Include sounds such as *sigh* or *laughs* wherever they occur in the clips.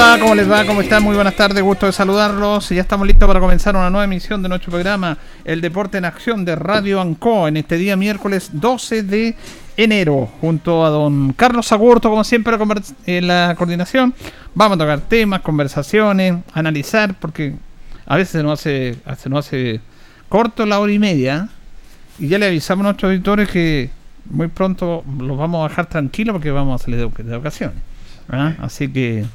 ¿Cómo les va? ¿Cómo están? Muy buenas tardes, gusto de saludarlos. Ya estamos listos para comenzar una nueva emisión de nuestro programa El Deporte en Acción de Radio Anco en este día miércoles 12 de enero, junto a don Carlos Agurto, como siempre, en la coordinación. Vamos a tocar temas, conversaciones, analizar, porque a veces se nos hace, se nos hace corto la hora y media. Y ya le avisamos a nuestros auditores que muy pronto los vamos a dejar tranquilos porque vamos a salir de, vacaciones. ¿ah? Así que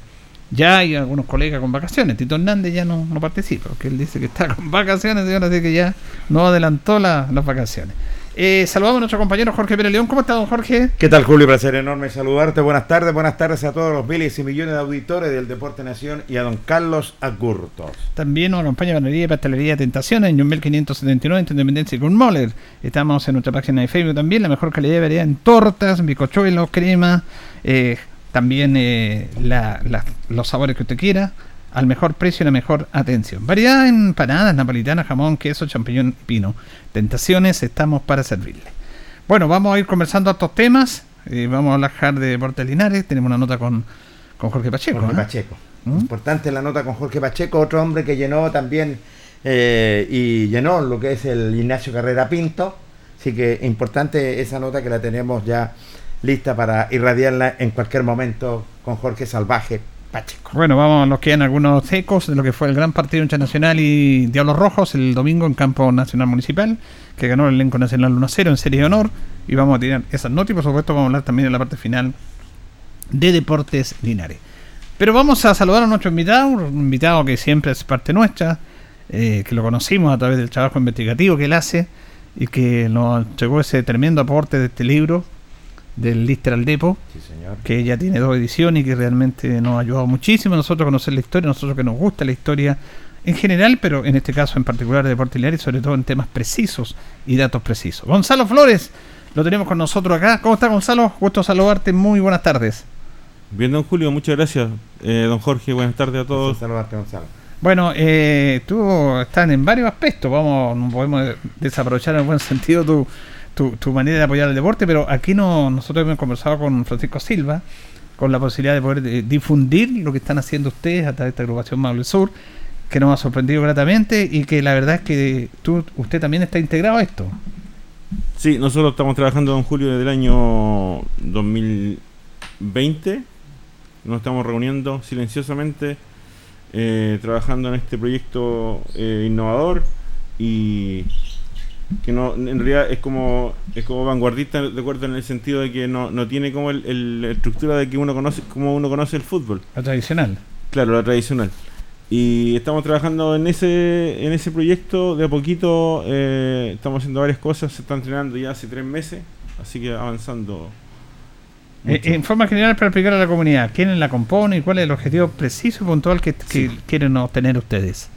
ya hay algunos colegas con vacaciones. Tito Hernández ya no, no participa, porque él dice que está con vacaciones, y ahora que ya no adelantó las vacaciones. Eh, saludamos a nuestro compañero Jorge Pérez León. ¿Cómo está, don Jorge? ¿Qué tal, Julio? Placer enorme saludarte. Buenas tardes, buenas tardes a todos los miles y millones de auditores del Deporte Nación y a don Carlos Agurtos. También nos acompaña Panadería y Pastelería Tentaciones en Jumbel 579 en Independencia con Moller. Estamos en nuestra página de Facebook también, la mejor calidad de variedad en tortas, bicochuelos, crema, eh, también eh, los sabores que usted quiera, al mejor precio y la mejor atención. Variedad en empanadas, napolitanas, jamón, queso, champiñón y pino. Tentaciones, estamos para servirle. Bueno, vamos a ir conversando estos temas. Eh, vamos a hablar de Deportes Linares. Tenemos una nota con, con Jorge Pacheco. Jorge Pacheco. ¿Mm? Importante la nota con Jorge Pacheco, otro hombre que llenó también eh, y llenó lo que es el Ignacio Carrera Pinto. Así que importante esa nota que la tenemos ya lista para irradiarla en cualquier momento con Jorge Salvaje Pacheco. Bueno, vamos, nos quedan algunos ecos de lo que fue el gran partido internacional y Diablos Rojos el domingo en Campo Nacional Municipal, que ganó el elenco nacional 1-0 en serie de honor. Y vamos a tirar esas notas y por supuesto vamos a hablar también de la parte final de Deportes Linares. Pero vamos a saludar a nuestro invitado, un invitado que siempre es parte nuestra, eh, que lo conocimos a través del trabajo investigativo que él hace y que nos llegó ese tremendo aporte de este libro del Lister al Depo, que ya tiene dos ediciones y que realmente nos ha ayudado muchísimo a nosotros a conocer la historia, a nosotros que nos gusta la historia en general, pero en este caso en particular de Deporte y sobre todo en temas precisos y datos precisos. Gonzalo Flores, lo tenemos con nosotros acá. ¿Cómo está Gonzalo? Gusto saludarte, muy buenas tardes. Bien, don Julio, muchas gracias. Eh, don Jorge, buenas tardes a todos. saludarte, Gonzalo. Bueno, eh, tú estás en varios aspectos, vamos, no podemos desaprovechar en buen sentido tu, tu, tu, manera de apoyar el deporte, pero aquí no, nosotros hemos conversado con Francisco Silva, con la posibilidad de poder eh, difundir lo que están haciendo ustedes a esta agrupación Maule Sur, que nos ha sorprendido gratamente y que la verdad es que tú, usted también está integrado a esto. Sí, nosotros estamos trabajando en julio del año 2020, nos estamos reuniendo silenciosamente, eh, trabajando en este proyecto eh, innovador y que no en realidad es como es como vanguardista de acuerdo en el sentido de que no, no tiene como el, la estructura de que uno conoce como uno conoce el fútbol. La tradicional. Claro la tradicional. Y estamos trabajando en ese en ese proyecto de a poquito eh, estamos haciendo varias cosas se está entrenando ya hace tres meses así que avanzando eh, en forma general para explicar a la comunidad quién la compone y cuál es el objetivo preciso y puntual que, que sí. quieren obtener ustedes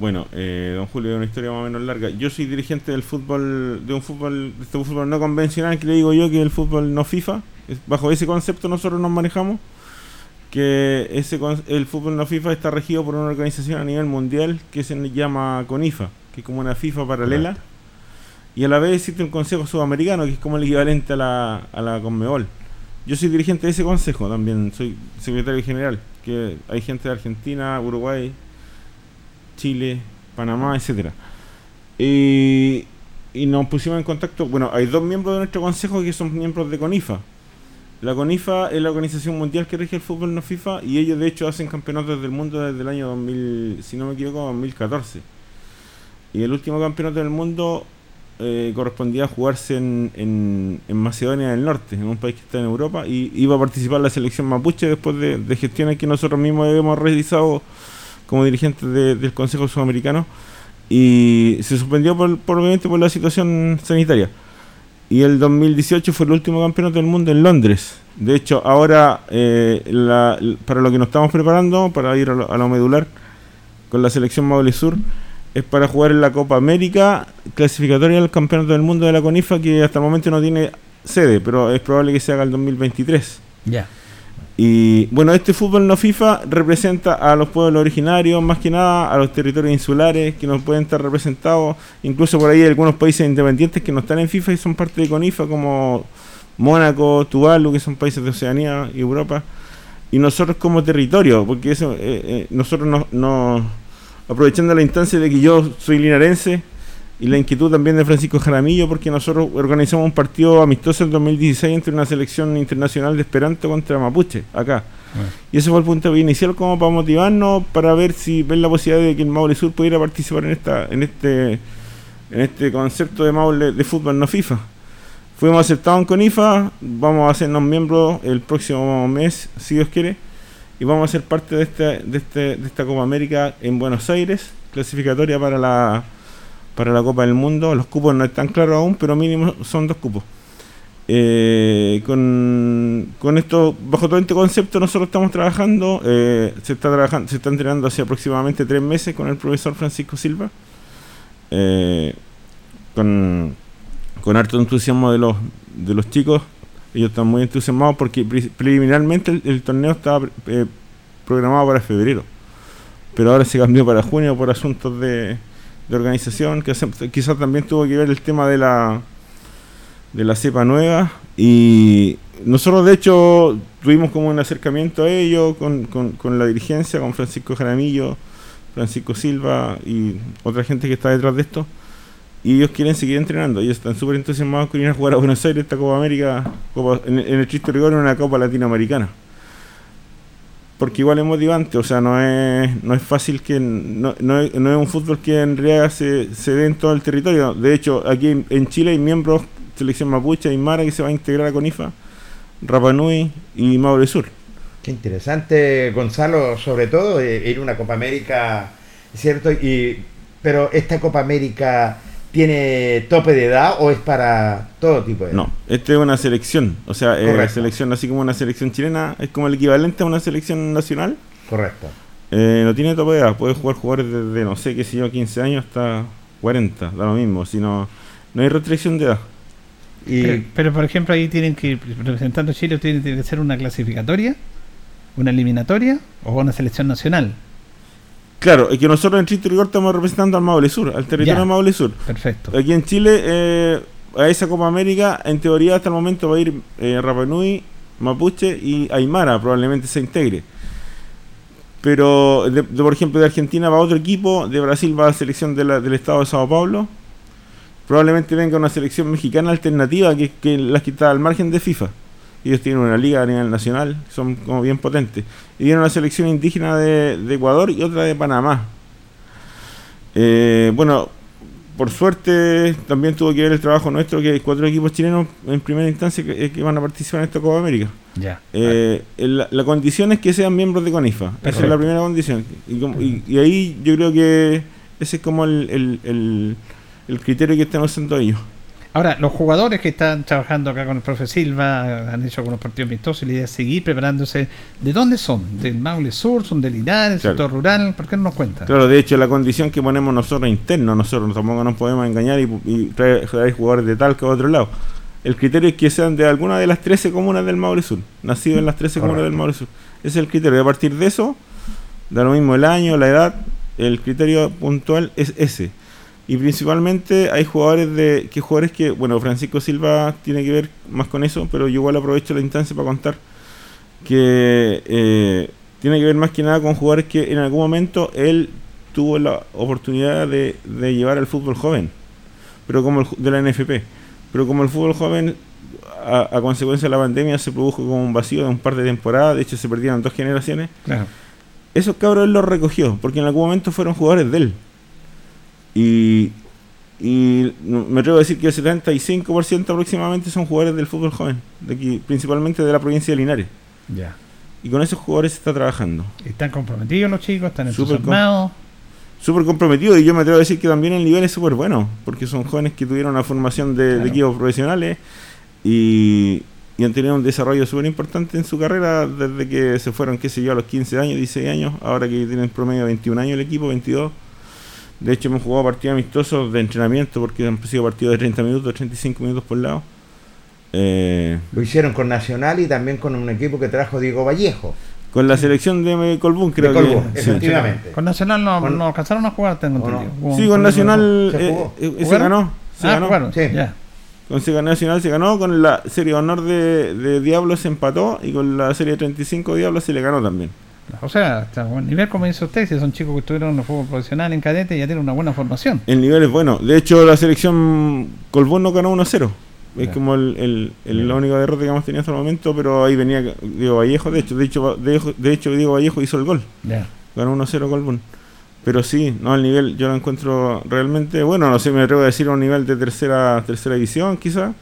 bueno, eh, don Julio, una historia más o menos larga. Yo soy dirigente del fútbol, de un fútbol, de este fútbol no convencional que le digo yo que es el fútbol no FIFA. Bajo ese concepto nosotros nos manejamos. Que ese el fútbol no FIFA está regido por una organización a nivel mundial que se llama CONIFA, que es como una FIFA paralela. Correcto. Y a la vez existe un consejo sudamericano que es como el equivalente a la, a la Conmebol. Yo soy dirigente de ese consejo también, soy secretario general. Que hay gente de Argentina, Uruguay, Chile, Panamá, etcétera. Y, y, nos pusimos en contacto. Bueno, hay dos miembros de nuestro consejo que son miembros de CONIFA. La CONIFA es la organización mundial que rige el fútbol no FIFA y ellos de hecho hacen campeonatos del mundo desde el año 2000, si no me equivoco, 2014. Y el último campeonato del mundo eh, correspondía a jugarse en, en, en, Macedonia del Norte, en un país que está en Europa, y iba a participar la selección mapuche después de, de gestiones que nosotros mismos hemos realizado como dirigente de, del Consejo Sudamericano y se suspendió por, por, obviamente por la situación sanitaria. Y el 2018 fue el último campeonato del mundo en Londres. De hecho, ahora eh, la, para lo que nos estamos preparando, para ir a lo, a lo medular con la selección Maule Sur, es para jugar en la Copa América, clasificatoria del Campeonato del Mundo de la CONIFA, que hasta el momento no tiene sede, pero es probable que se haga el 2023. Ya. Yeah. Y bueno, este fútbol no FIFA representa a los pueblos originarios, más que nada a los territorios insulares que no pueden estar representados. Incluso por ahí algunos países independientes que no están en FIFA y son parte de CONIFA, como Mónaco, Tuvalu, que son países de Oceanía y Europa. Y nosotros como territorio, porque eso, eh, eh, nosotros nos, nos, aprovechando la instancia de que yo soy linarense, y la inquietud también de Francisco Jaramillo porque nosotros organizamos un partido amistoso en 2016 entre una selección internacional de Esperanto contra Mapuche, acá. Bueno. Y ese fue el punto inicial como para motivarnos, para ver si ven la posibilidad de que el Maule Sur pudiera participar en esta en este en este concepto de Maule de fútbol no FIFA. Fuimos aceptados con IFA, vamos a hacernos miembros el próximo mes, si Dios quiere, y vamos a ser parte de, este, de, este, de esta Copa América en Buenos Aires, clasificatoria para la para la Copa del Mundo. Los cupos no están claros aún, pero mínimo son dos cupos. Eh, con, con, esto, bajo todo este concepto, nosotros estamos trabajando. Eh, se está trabajando, se está entrenando hace aproximadamente tres meses con el profesor Francisco Silva. Eh, con, con harto entusiasmo de los, de los chicos. Ellos están muy entusiasmados porque preliminarmente el, el torneo estaba programado para febrero. Pero ahora se cambió para junio por asuntos de, de organización, que quizás también tuvo que ver el tema de la de la cepa nueva. Y nosotros de hecho tuvimos como un acercamiento a ello con, con, la dirigencia, con Francisco Jaramillo, Francisco Silva y otra gente que está detrás de esto. Y ellos quieren seguir entrenando, ellos están súper entusiasmados con ir a jugar a Buenos Aires esta Copa América, Copa, en, en, el triste rigor una Copa Latinoamericana porque igual es motivante, o sea, no es, no es fácil que, no, no, es, no es un fútbol que en realidad se, se dé en todo el territorio. De hecho, aquí en, Chile hay miembros, selección mapuche y mara que se va a integrar a CONIFA, Rapanui y Maule Sur. Qué interesante, Gonzalo, sobre todo eh, ir a una Copa América, ¿cierto? Y, pero esta Copa América tiene tope de edad o es para todo tipo de edad? No, esta es una selección, o sea, eh, la selección así como una selección chilena es como el equivalente a una selección nacional. Correcto. Eh, no tiene tope de edad, puede jugar jugadores desde, no sé, qué sé yo, 15 años hasta 40, da lo mismo, sino no hay restricción de edad. Y pero, pero, por ejemplo, ahí tienen que, representando a Chile, tiene que ser una clasificatoria, una eliminatoria o una selección nacional. Claro, es que nosotros en Chiste Rigor estamos representando al Maule Sur, al territorio Ya. de Maule Sur. Perfecto. Aquí en Chile, eh, a esa Copa América, en teoría hasta el momento va a ir eh, Rapa Nui, Mapuche y Aymara, probablemente se integre. Pero, de- de, por ejemplo, de Argentina va otro equipo, de Brasil va la selección de la- del estado de Sao Paulo. Probablemente venga una selección mexicana alternativa que, que las que está al margen de FIFA. Ellos tienen una liga a nivel nacional, son como bien potentes. Y viene una selección indígena de, de Ecuador y otra de Panamá. Eh, bueno, por suerte también tuvo que ver el trabajo nuestro, que hay cuatro equipos chilenos en primera instancia que, eh, que van a participar en esta Copa América. Ya. Eh, la, la condición es que sean miembros de CONIFA. Esa es la primera condición. Y, y- y ahí yo creo que ese es como el, el- el- el criterio que están usando ellos. Ahora, los jugadores que están trabajando acá con el profe Silva han hecho algunos partidos amistosos y la idea es seguir preparándose. ¿De dónde son? ¿Del Maule Sur? ¿Son del Linares? Claro. ¿Sector rural? ¿Por qué no nos cuenta? Claro, de hecho, la condición que ponemos nosotros internos, nosotros tampoco nos podemos engañar y, y traer, traer jugadores de Talca o de otro lado. El criterio es que sean de alguna de las 13 comunas del Maule Sur, nacidos en las 13 comunas del Maule Sur. Ese es el criterio. Y a partir de eso, da lo mismo el año, la edad, el criterio puntual es ese. Y principalmente hay jugadores de que jugadores que, bueno, Francisco Silva tiene que ver más con eso, pero yo igual aprovecho la instancia para contar que eh, tiene que ver más que nada con jugadores que en algún momento él tuvo la oportunidad de, de llevar al fútbol joven, pero como el, de la NFP, pero como el fútbol joven a, a consecuencia de la pandemia se produjo como un vacío de un par de temporadas, de hecho se perdieron dos generaciones, Claro. esos cabros él los recogió, porque en algún momento fueron jugadores de él. Y, y me atrevo a decir que el 75% aproximadamente son jugadores del fútbol joven, de aquí, principalmente de la provincia de Linares. Ya. Y con esos jugadores se está trabajando. Están comprometidos los chicos, están entusiasmados. Súper comprometido y yo me atrevo a decir que también el nivel es súper bueno, porque son jóvenes que tuvieron una formación de, equipos profesionales y, y han tenido un desarrollo súper importante en su carrera desde que se fueron, qué sé yo, a los 15 años, 16 años, ahora que tienen promedio 21 años el equipo, 22. De hecho hemos jugado partidos amistosos de entrenamiento porque han sido partidos de 30 minutos, 35 minutos por lado. Eh, Lo hicieron con Nacional y también con un equipo que trajo Diego Vallejo. con la selección de Colbún creo de Colbún, que... sí. efectivamente. Con Nacional no, Con- no alcanzaron a jugar, tengo entendido. Sí, con Nacional Se eh, jugó. eh, ganó. Se Ah, ganó. jugaron. Sí. Ya. Con Sega Nacional se ganó, con la serie de honor de, de Diablo se empató y con la serie de 35 Diablo se le ganó también. O sea, está a buen nivel, como dice usted, si son chicos que estuvieron en el fútbol profesional en cadete ya tienen una buena formación. El nivel es bueno. De hecho, la selección Colbún no ganó 1-0. Es como el, el, el la única derrota que hemos tenido hasta el momento, pero ahí venía Diego Vallejo. De hecho, de hecho, de, hecho Diego Vallejo hizo el gol. Ya. Ganó 1-0 Colbún. Pero sí, no, el nivel yo lo encuentro realmente bueno. No sé, me atrevo a decir a un nivel de tercera tercera división, quizá.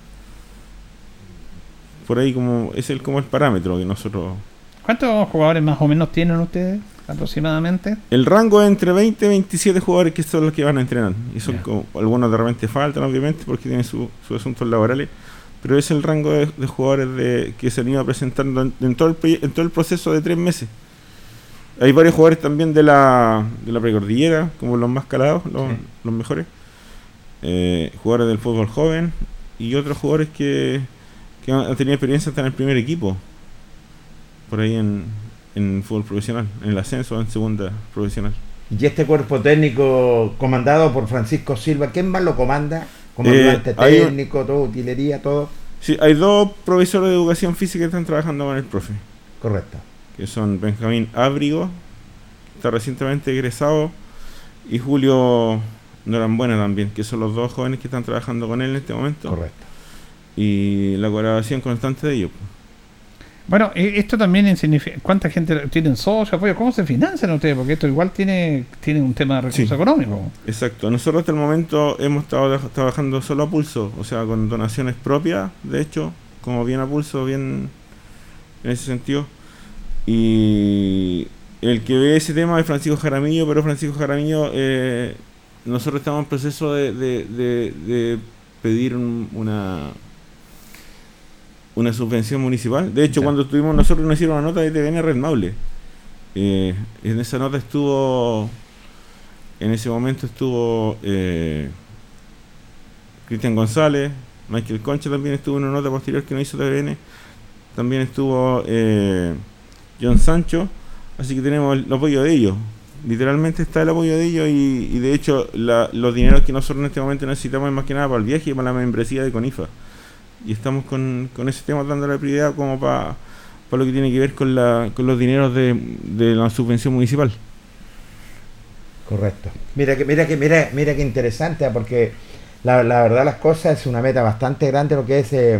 Por ahí como es el como el parámetro que nosotros ¿Cuántos jugadores más o menos tienen ustedes aproximadamente? El rango es entre 20 y 27 jugadores que son los que van a entrenar. Y son como, algunos de repente faltan, obviamente, porque tienen su- sus asuntos laborales. Pero es el rango de, de jugadores de, que se han ido presentando en, en todo el, en todo el proceso de tres meses. Hay varios jugadores también de la, de la precordillera, como los más calados, los, Sí. los mejores. Eh, jugadores del fútbol joven y otros jugadores que, que han tenido experiencia hasta en el primer equipo. Por ahí en, en fútbol profesional, en el ascenso, en segunda profesional. Y este cuerpo técnico comandado por Francisco Silva, ¿quién más lo comanda? Comandante Eh, un- técnico, todo, utilería, todo. Sí, hay dos profesores de educación física que están trabajando con el profe, Correcto. que son Benjamín Ábrigo, que está recientemente egresado, y Julio Norambuena también, que son los dos jóvenes que están trabajando con él en este momento. Correcto. Y la colaboración constante de ellos. Bueno, eh, esto también significa cuánta gente tienen socio, apoyo, cómo se financian ustedes, porque esto igual tiene, tiene un tema de recursos Sí. económicos. Exacto. Nosotros hasta el momento hemos estado tra- trabajando solo a pulso, o sea, con donaciones propias, de hecho, como bien a pulso, bien en ese sentido. Y el que ve ese tema es Francisco Jaramillo, pero Francisco Jaramillo, eh, nosotros estamos en proceso de, de- de- de pedir un- una una subvención municipal. De hecho, Ya. cuando estuvimos nosotros nos hicieron una nota de TVN Red Maule. Eh, en esa nota estuvo en ese momento estuvo eh, Cristian González, Michael Concha también estuvo en una nota posterior que no hizo TVN, también estuvo eh, John Sancho, así que tenemos el apoyo de ellos. literalmente está el apoyo de ellos y, de hecho los dineros que nosotros en este momento necesitamos es más que nada para el viaje y para la membresía de CONIFA. Y estamos con, con ese tema dando la prioridad como para, para lo que tiene que ver con, la, con los dineros de, de la subvención municipal. Correcto. Mira que, mira que, mira, mira que interesante, ¿ah? porque la, la, verdad las cosas es una meta bastante grande lo que es eh,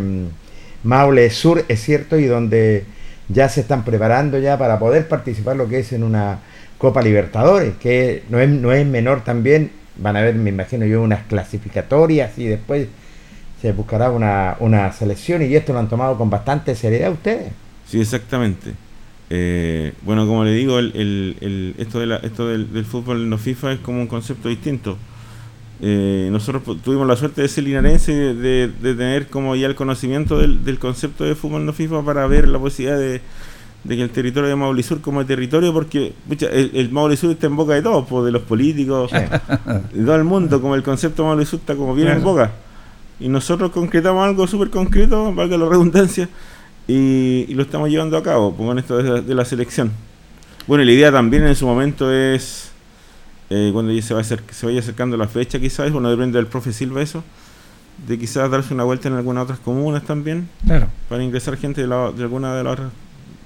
Maule Sur, es cierto, y donde ya se están preparando ya para poder participar lo que es en una Copa Libertadores, que no es, no es menor también, van a ver, me imagino yo, unas clasificatorias y después se buscará una, una selección y esto lo han tomado con bastante seriedad ustedes. Sí, exactamente. Eh, bueno, como le digo, el, esto, de la, esto del, fútbol no FIFA es como un concepto distinto. Eh, nosotros tuvimos la suerte de ser linarense y de, tener como ya el conocimiento del, concepto de fútbol no FIFA para ver la posibilidad de, que el territorio de Maule Sur como territorio, porque el, el Maule Sur está en boca de todos, pues, de los políticos, de todo el mundo, como el concepto de Maule Sur está como bien en boca. Y nosotros concretamos algo súper concreto, valga la redundancia, y, lo estamos llevando a cabo, pues, con esto de, la selección. Bueno, la idea también en su momento es, eh, cuando se, va a se vaya acercando la fecha quizás, bueno, depende del profe Silva eso, de quizás darse una vuelta en algunas otras comunas también, claro. para ingresar gente de, alguna de las otras,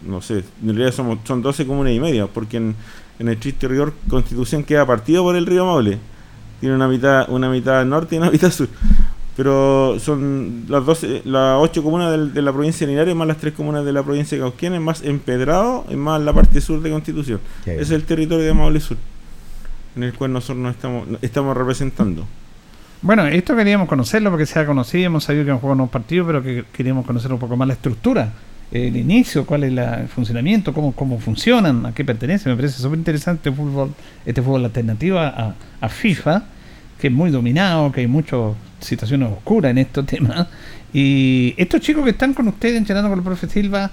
no sé, en realidad somos, son 12 comunas y media, porque en, el triste rigor Constitución queda partido por el río Maule, tiene una mitad, una mitad norte y una mitad sur pero son las 12, las 8 comunas de, la provincia de Linares más las 3 comunas de la provincia de Cauquienes más Empedrado y más la parte sur de Constitución. Ese es el territorio de Maule Sur, en el cual nosotros nos estamos, estamos representando. Bueno, esto queríamos conocerlo porque se ha conocido, hemos sabido que han jugado unos partidos, pero que queríamos conocer un poco más la estructura, el inicio, cuál es el funcionamiento, cómo, cómo funcionan, a qué pertenece. Me parece súper interesante fútbol, este fútbol alternativo a, a FIFA, que es muy dominado, que hay muchos situaciones oscuras en estos temas. Y estos chicos que están con ustedes entrenando con el profe Silva,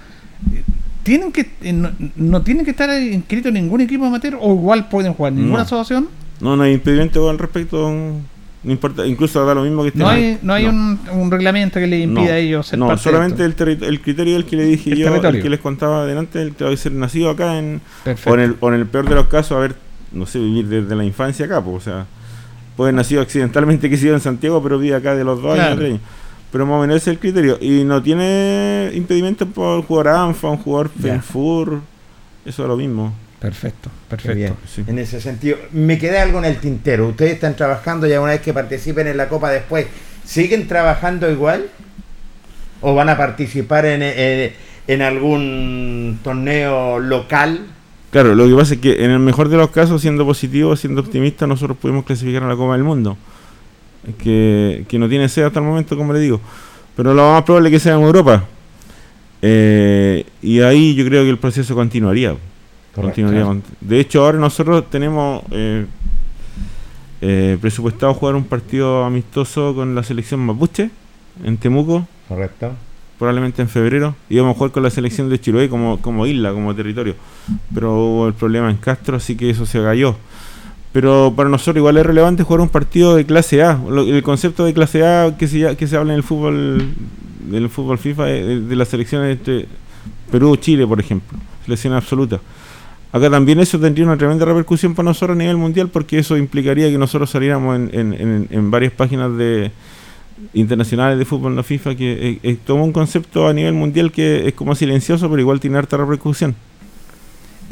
tienen que eh, no, tienen que estar inscritos en ningún equipo amateur o igual pueden jugar ninguna asociación. No, no hay impedimento al respecto. No importa, incluso da lo mismo que No hay, no hay Un, reglamento que le impida a ellos ser No, solamente el, el, criterio del que le dije yo, el que les contaba adelante, el que va a ser nacido acá en, o en, el, o en el peor de los casos, a ver, no sé, vivir desde la infancia acá, pues, o sea, puede nacido accidentalmente que sido en Santiago, pero vive acá de los dos años, Pero más o menos ese es el criterio. Y no tiene impedimento por jugar ANFA, un jugador FENFUR, eso es lo mismo. Perfecto, perfecto. En ese sentido, me quedé algo en el tintero. Ustedes están trabajando ya una vez que participen en la Copa después. ¿Siguen trabajando igual? ¿O van a participar en, en algún torneo local? Claro, lo que pasa es que en el mejor de los casos, siendo positivo, siendo optimista, nosotros pudimos clasificar a la Copa del Mundo. Que, que no tiene sede hasta el momento, como le digo. Pero lo más probable es que sea en Europa. Eh, y ahí yo creo que el proceso continuaría. continuaría. De hecho, ahora nosotros tenemos eh, eh, presupuestado jugar un partido amistoso con la selección mapuche en Temuco. Correcto probablemente en febrero, íbamos a jugar con la selección de Chiloé como, como isla, como territorio, pero hubo el problema en Castro, así que eso se cayó. Pero para nosotros igual es relevante jugar un partido de clase A. El concepto de clase A que se, que se habla en el fútbol del fútbol FIFA de, de las selecciones entre Perú-Chile, por ejemplo, selección absoluta. Acá también eso tendría una tremenda repercusión para nosotros a nivel mundial porque eso implicaría que nosotros saliéramos en, en, en varias páginas de, internacionales de fútbol no FIFA que es, todo un concepto a nivel mundial que es como silencioso pero igual tiene harta repercusión.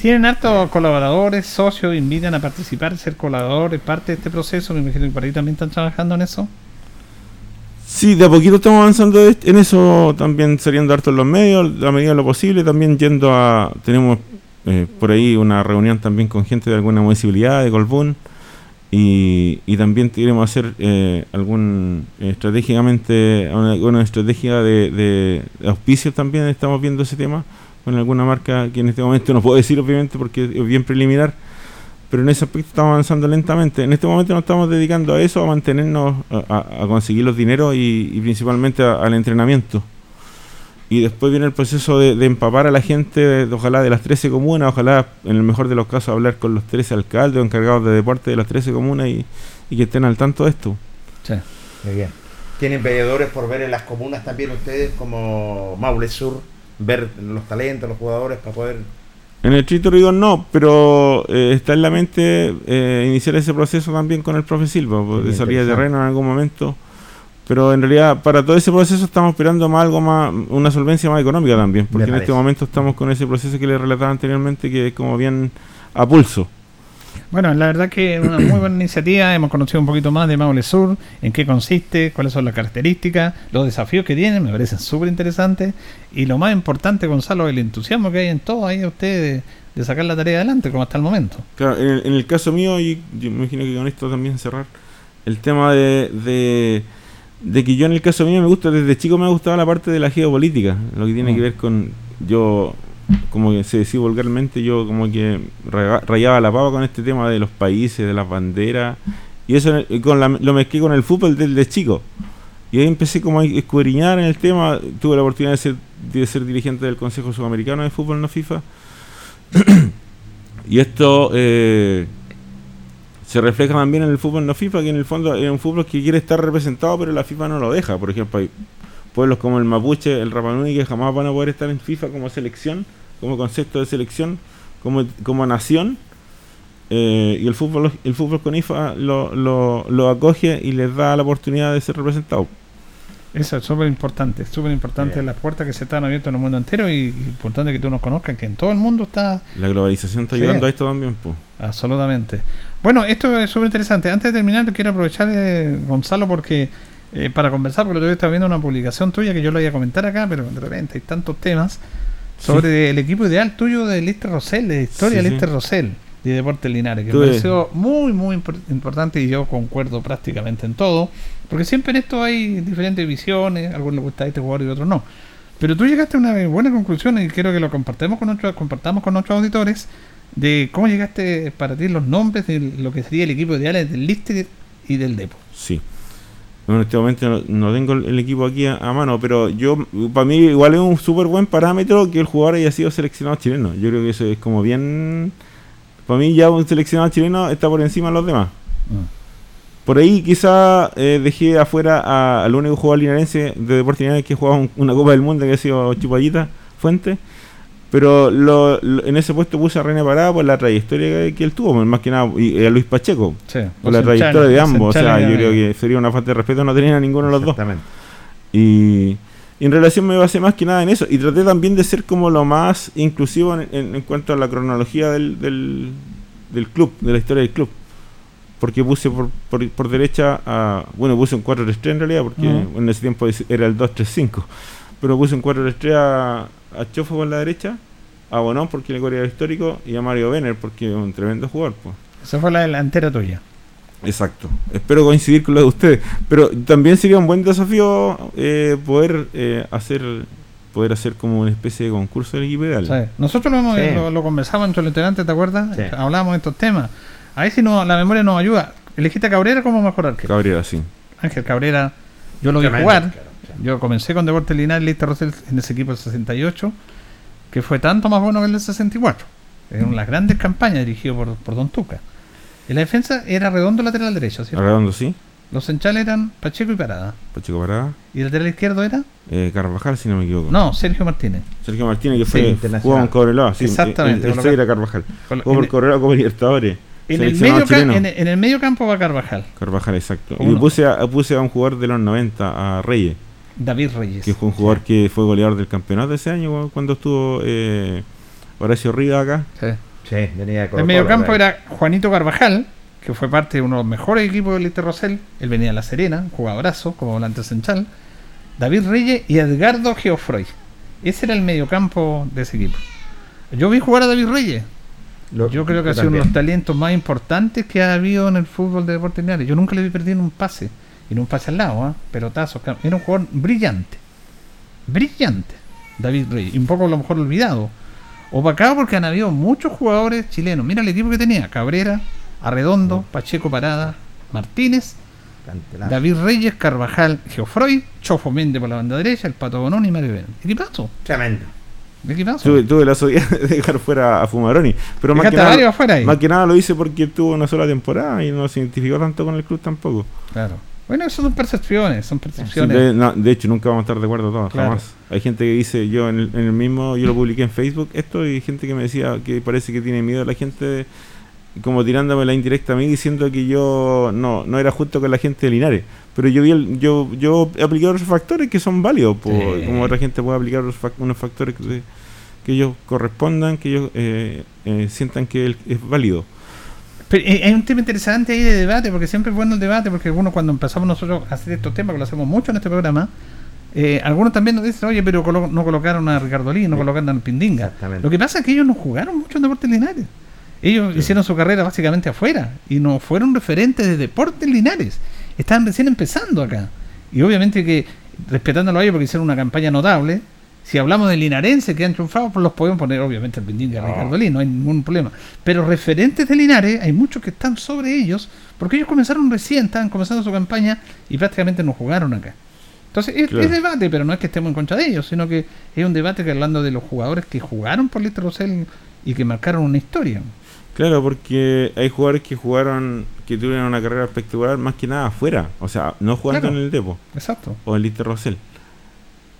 Tienen hartos colaboradores socios invitan a participar ser colaboradores parte de este proceso. Me imagino que por ahí también están trabajando en eso. Sí, de a poquito estamos avanzando en eso, también saliendo harto en los medios, a medida de lo posible, también yendo a, tenemos eh, por ahí una reunión también con gente de alguna municipalidad, de Colbún, y, y también queremos hacer eh, algún estratégicamente una, estrategia de, de auspicio también. Estamos viendo ese tema con alguna marca que en este momento no puedo decir obviamente porque es bien preliminar pero en ese aspecto estamos avanzando lentamente. En este momento nos estamos dedicando a eso a mantenernos a, conseguir los dineros y, principalmente al entrenamiento y después viene el proceso de, empapar a la gente, ojalá de las 13 comunas, ojalá en el mejor de los casos hablar con los 13 alcaldes o encargados de deporte de las 13 comunas y, que estén al tanto de esto. Sí, muy bien. ¿Tienen veedores por ver en las comunas también ustedes como Maule Sur, ver los talentos, los jugadores para poder En el Trito Rigón no, pero eh, está en la mente eh, iniciar ese proceso también con el profe Silva, pues, de salir de terreno en algún momento. Pero en realidad, para todo ese proceso estamos esperando más algo más, una solvencia más económica también, porque en este momento estamos con ese proceso que le relataba anteriormente, que es como bien a pulso. Bueno, la verdad que es una muy buena iniciativa. Hemos conocido un poquito más de Maule Sur, en qué consiste, cuáles son las características, los desafíos que tienen, me parecen súper interesantes. Y lo más importante, Gonzalo, el entusiasmo que hay en todo ahí a ustedes de, de sacar la tarea adelante, como hasta el momento. Claro, en el, en el caso mío, y yo me imagino que con esto también cerrar, el tema de, de, de que yo en el caso mío me gusta, desde chico me ha gustado la parte de la geopolítica, lo que tiene Mm. que ver con, yo, como que se decía vulgarmente, yo como que raya- rayaba la pava con este tema de los países, de las banderas, y eso con la- lo mezclé con el fútbol desde chico. Y ahí empecé como a escudriñar en el tema, tuve la oportunidad de ser, de ser dirigente del Consejo Sudamericano de Fútbol No FIFA. *coughs* y esto eh, se refleja también en el fútbol no FIFA, que en el fondo es un fútbol que quiere estar representado, pero la FIFA no lo deja. Por ejemplo, hay pueblos como el Mapuche, el Rapa Nui, que jamás van a poder estar en FIFA como selección, como concepto de selección, como, como nación. Eh, y el fútbol el fútbol con IFA lo, lo acoge y les da la oportunidad de ser representado. Eso es súper importante, súper importante las puertas que se están abiertas en el mundo entero y, y importante que tú nos conozcas, que en todo el mundo está La globalización está Sí. ayudando a esto también. pues. Absolutamente. Bueno, esto es súper interesante. Antes de terminar, quiero aprovechar, eh, Gonzalo, porque eh, para conversar, porque yo estaba viendo una publicación tuya que yo lo iba a comentar acá, pero de repente hay tantos temas sobre el equipo ideal tuyo de Lister Rosell, de historia Sí, de sí. Lister Rosell y Deportes Linares, que me pareció muy, muy impor- importante y yo concuerdo prácticamente en todo, porque siempre en esto hay diferentes visiones, algunos les gusta este jugador y otros no. Pero tú llegaste a una buena conclusión y quiero que lo compartamos con nuestros, compartamos con nuestros auditores de cómo llegaste para ti los nombres de lo que sería el equipo ideal del Lister y del Depo. Sí. Bueno, en este momento no, no tengo el, el equipo aquí a, a mano, pero yo, para mí, igual es un súper buen parámetro que el jugador haya sido seleccionado chileno. Yo creo que eso es como bien. Para mí, ya un seleccionado chileno está por encima de los demás. Por ahí, quizá eh, dejé afuera al único jugador linarense de Deportes Linares que ha jugado un- una Copa del Mundo, que ha sido Chupallita Fuente. Pero lo- lo- en ese puesto puse a René Parada por la trayectoria que, que él tuvo, más que nada, y, y a Luis Pacheco. Sí, Por la trayectoria de ambos, o sea, yo creo que- sería una falta de respeto no tener a ninguno de los dos. Y, y en relación me basé más que nada en eso. Y traté también de ser como lo más inclusivo en, en- en cuanto a la cronología del, del, del club, de la historia del club. Porque puse por, por, por derecha a. Bueno, puse un 4-3-3 en realidad, porque en ese tiempo era el 2-3-5. Pero puse un 4-3-3 a, a Chofo por la derecha, a Bonón porque le corría histórico, y a Mario Benner porque es un tremendo jugador. Pues. Esa fue la delantera tuya. Exacto. Espero coincidir con lo de ustedes. Pero también sería un buen desafío eh, poder eh, hacer poder hacer como una especie de concurso del equipo ideal. Nosotros lo, hemos, Sí. lo, lo conversamos entre los integrantes, ¿te acuerdas? Sí. Hablábamos de estos temas. A ver si no, la memoria nos ayuda. Elegiste a Cabrera como mejor arquero. Cabrera, sí. Ángel Cabrera, yo lo vi Tremendo, jugar. claro, sí. Yo comencé con Deportes Linares, Lister Rosell en ese equipo del 68, que fue tanto más bueno que el del 64. En una de las grandes campañas dirigido por, por Don Tuca. En la defensa era redondo lateral derecho, ¿cierto? Arredondo, sí. Los centrales eran Pacheco y Parada. Pacheco Parada. ¿Y el lateral izquierdo era? Eh, Carvajal, si no me equivoco. No, Sergio Martínez. Sergio Martínez, que Sí, fue internacional. jugaba en Cobreloa. Sí, Exactamente, El, el, con lo era Carvajal. Jugó por Cobreloa como Libertadores. En el medio en, el- en el medio campo va Carvajal. Carvajal, exacto. Y puse a, puse a un jugador de los 90, a Reyes, David Reyes. que fue un jugador que fue goleador del campeonato ese año cuando estuvo eh, Horacio Rivas acá. Sí. Sí, venía de El Colo-Colo, medio campo por ahí. era Juanito Carvajal, que fue parte de uno de los mejores equipos del Lister Rosell. Él venía de La Serena, jugadorazo como volante central. David Reyes y Edgardo Geoffroy. Ese era el mediocampo de ese equipo. Yo vi jugar a David Reyes. Lo- Yo creo que ha sido uno de los talentos más importantes que ha habido en el fútbol de Deportes Linares. Yo nunca le vi perdido un pase. Y no un pase al lado, ¿ah? pelotazos. Era un jugador brillante. Brillante. David Reyes. Y un poco a lo mejor olvidado. Opacado porque han habido muchos jugadores chilenos. Mira el equipo que tenía. Cabrera, Arredondo, Pacheco Parada, Martínez, Cantelazo. David Reyes, Carvajal, Geoffroy, Chofo Méndez por la banda derecha, el Pato Bonón y Mario. Equipazo. Tremendo. Equipazo. Tuve, tuve la suya *laughs* de dejar fuera a Fumaroni. Pero más que, nada, ahí. más que nada lo hice porque tuvo una sola temporada y no se identificó tanto con el club tampoco. Claro. Bueno, eso son percepciones, son Sí, percepciones. de, no, de hecho, nunca vamos a estar de acuerdo todos, Claro. jamás. Hay gente que dice, yo en el, en el mismo, yo lo publiqué en Facebook, esto, y gente que me decía que parece que tiene miedo a la gente, como tirándome la indirecta a mí, diciendo que yo no, no era justo con la gente de Linares. Pero yo vi el, yo, yo apliqué otros factores que son válidos, po, Sí. como otra gente puede aplicar fac- unos factores que, que ellos correspondan, que ellos eh, eh, sientan que el- es válido. Pero eh, hay un tema interesante ahí de debate, porque siempre es bueno el debate, porque algunos cuando empezamos nosotros a hacer estos temas, que lo hacemos mucho en este programa, eh, algunos también nos dicen, oye, pero colo- no colocaron a Ricardo Lee, no Sí. colocaron al Pindinga. Lo que pasa es que ellos no jugaron mucho en Deportes Linares. Ellos Sí. hicieron su carrera básicamente afuera y no fueron referentes de Deportes Linares. Estaban recién empezando acá. Y obviamente que, respetándolo a ellos porque hicieron una campaña notable, si hablamos de linarenses que han triunfado, pues los podemos poner obviamente al y a No. Ricardo Lee, no hay ningún problema. Pero referentes de Linares, hay muchos que están sobre ellos porque ellos comenzaron recién, estaban comenzando su campaña y prácticamente no jugaron acá. Entonces es, Claro. es debate, pero no es que estemos en contra de ellos, sino que es un debate que hablando de los jugadores que jugaron por Lister Rosell y que marcaron una historia. Claro, porque hay jugadores que jugaron, que tuvieron una carrera espectacular más que nada afuera, o sea, no jugando Claro. en el Depo. Exacto. o el Lister Rosell.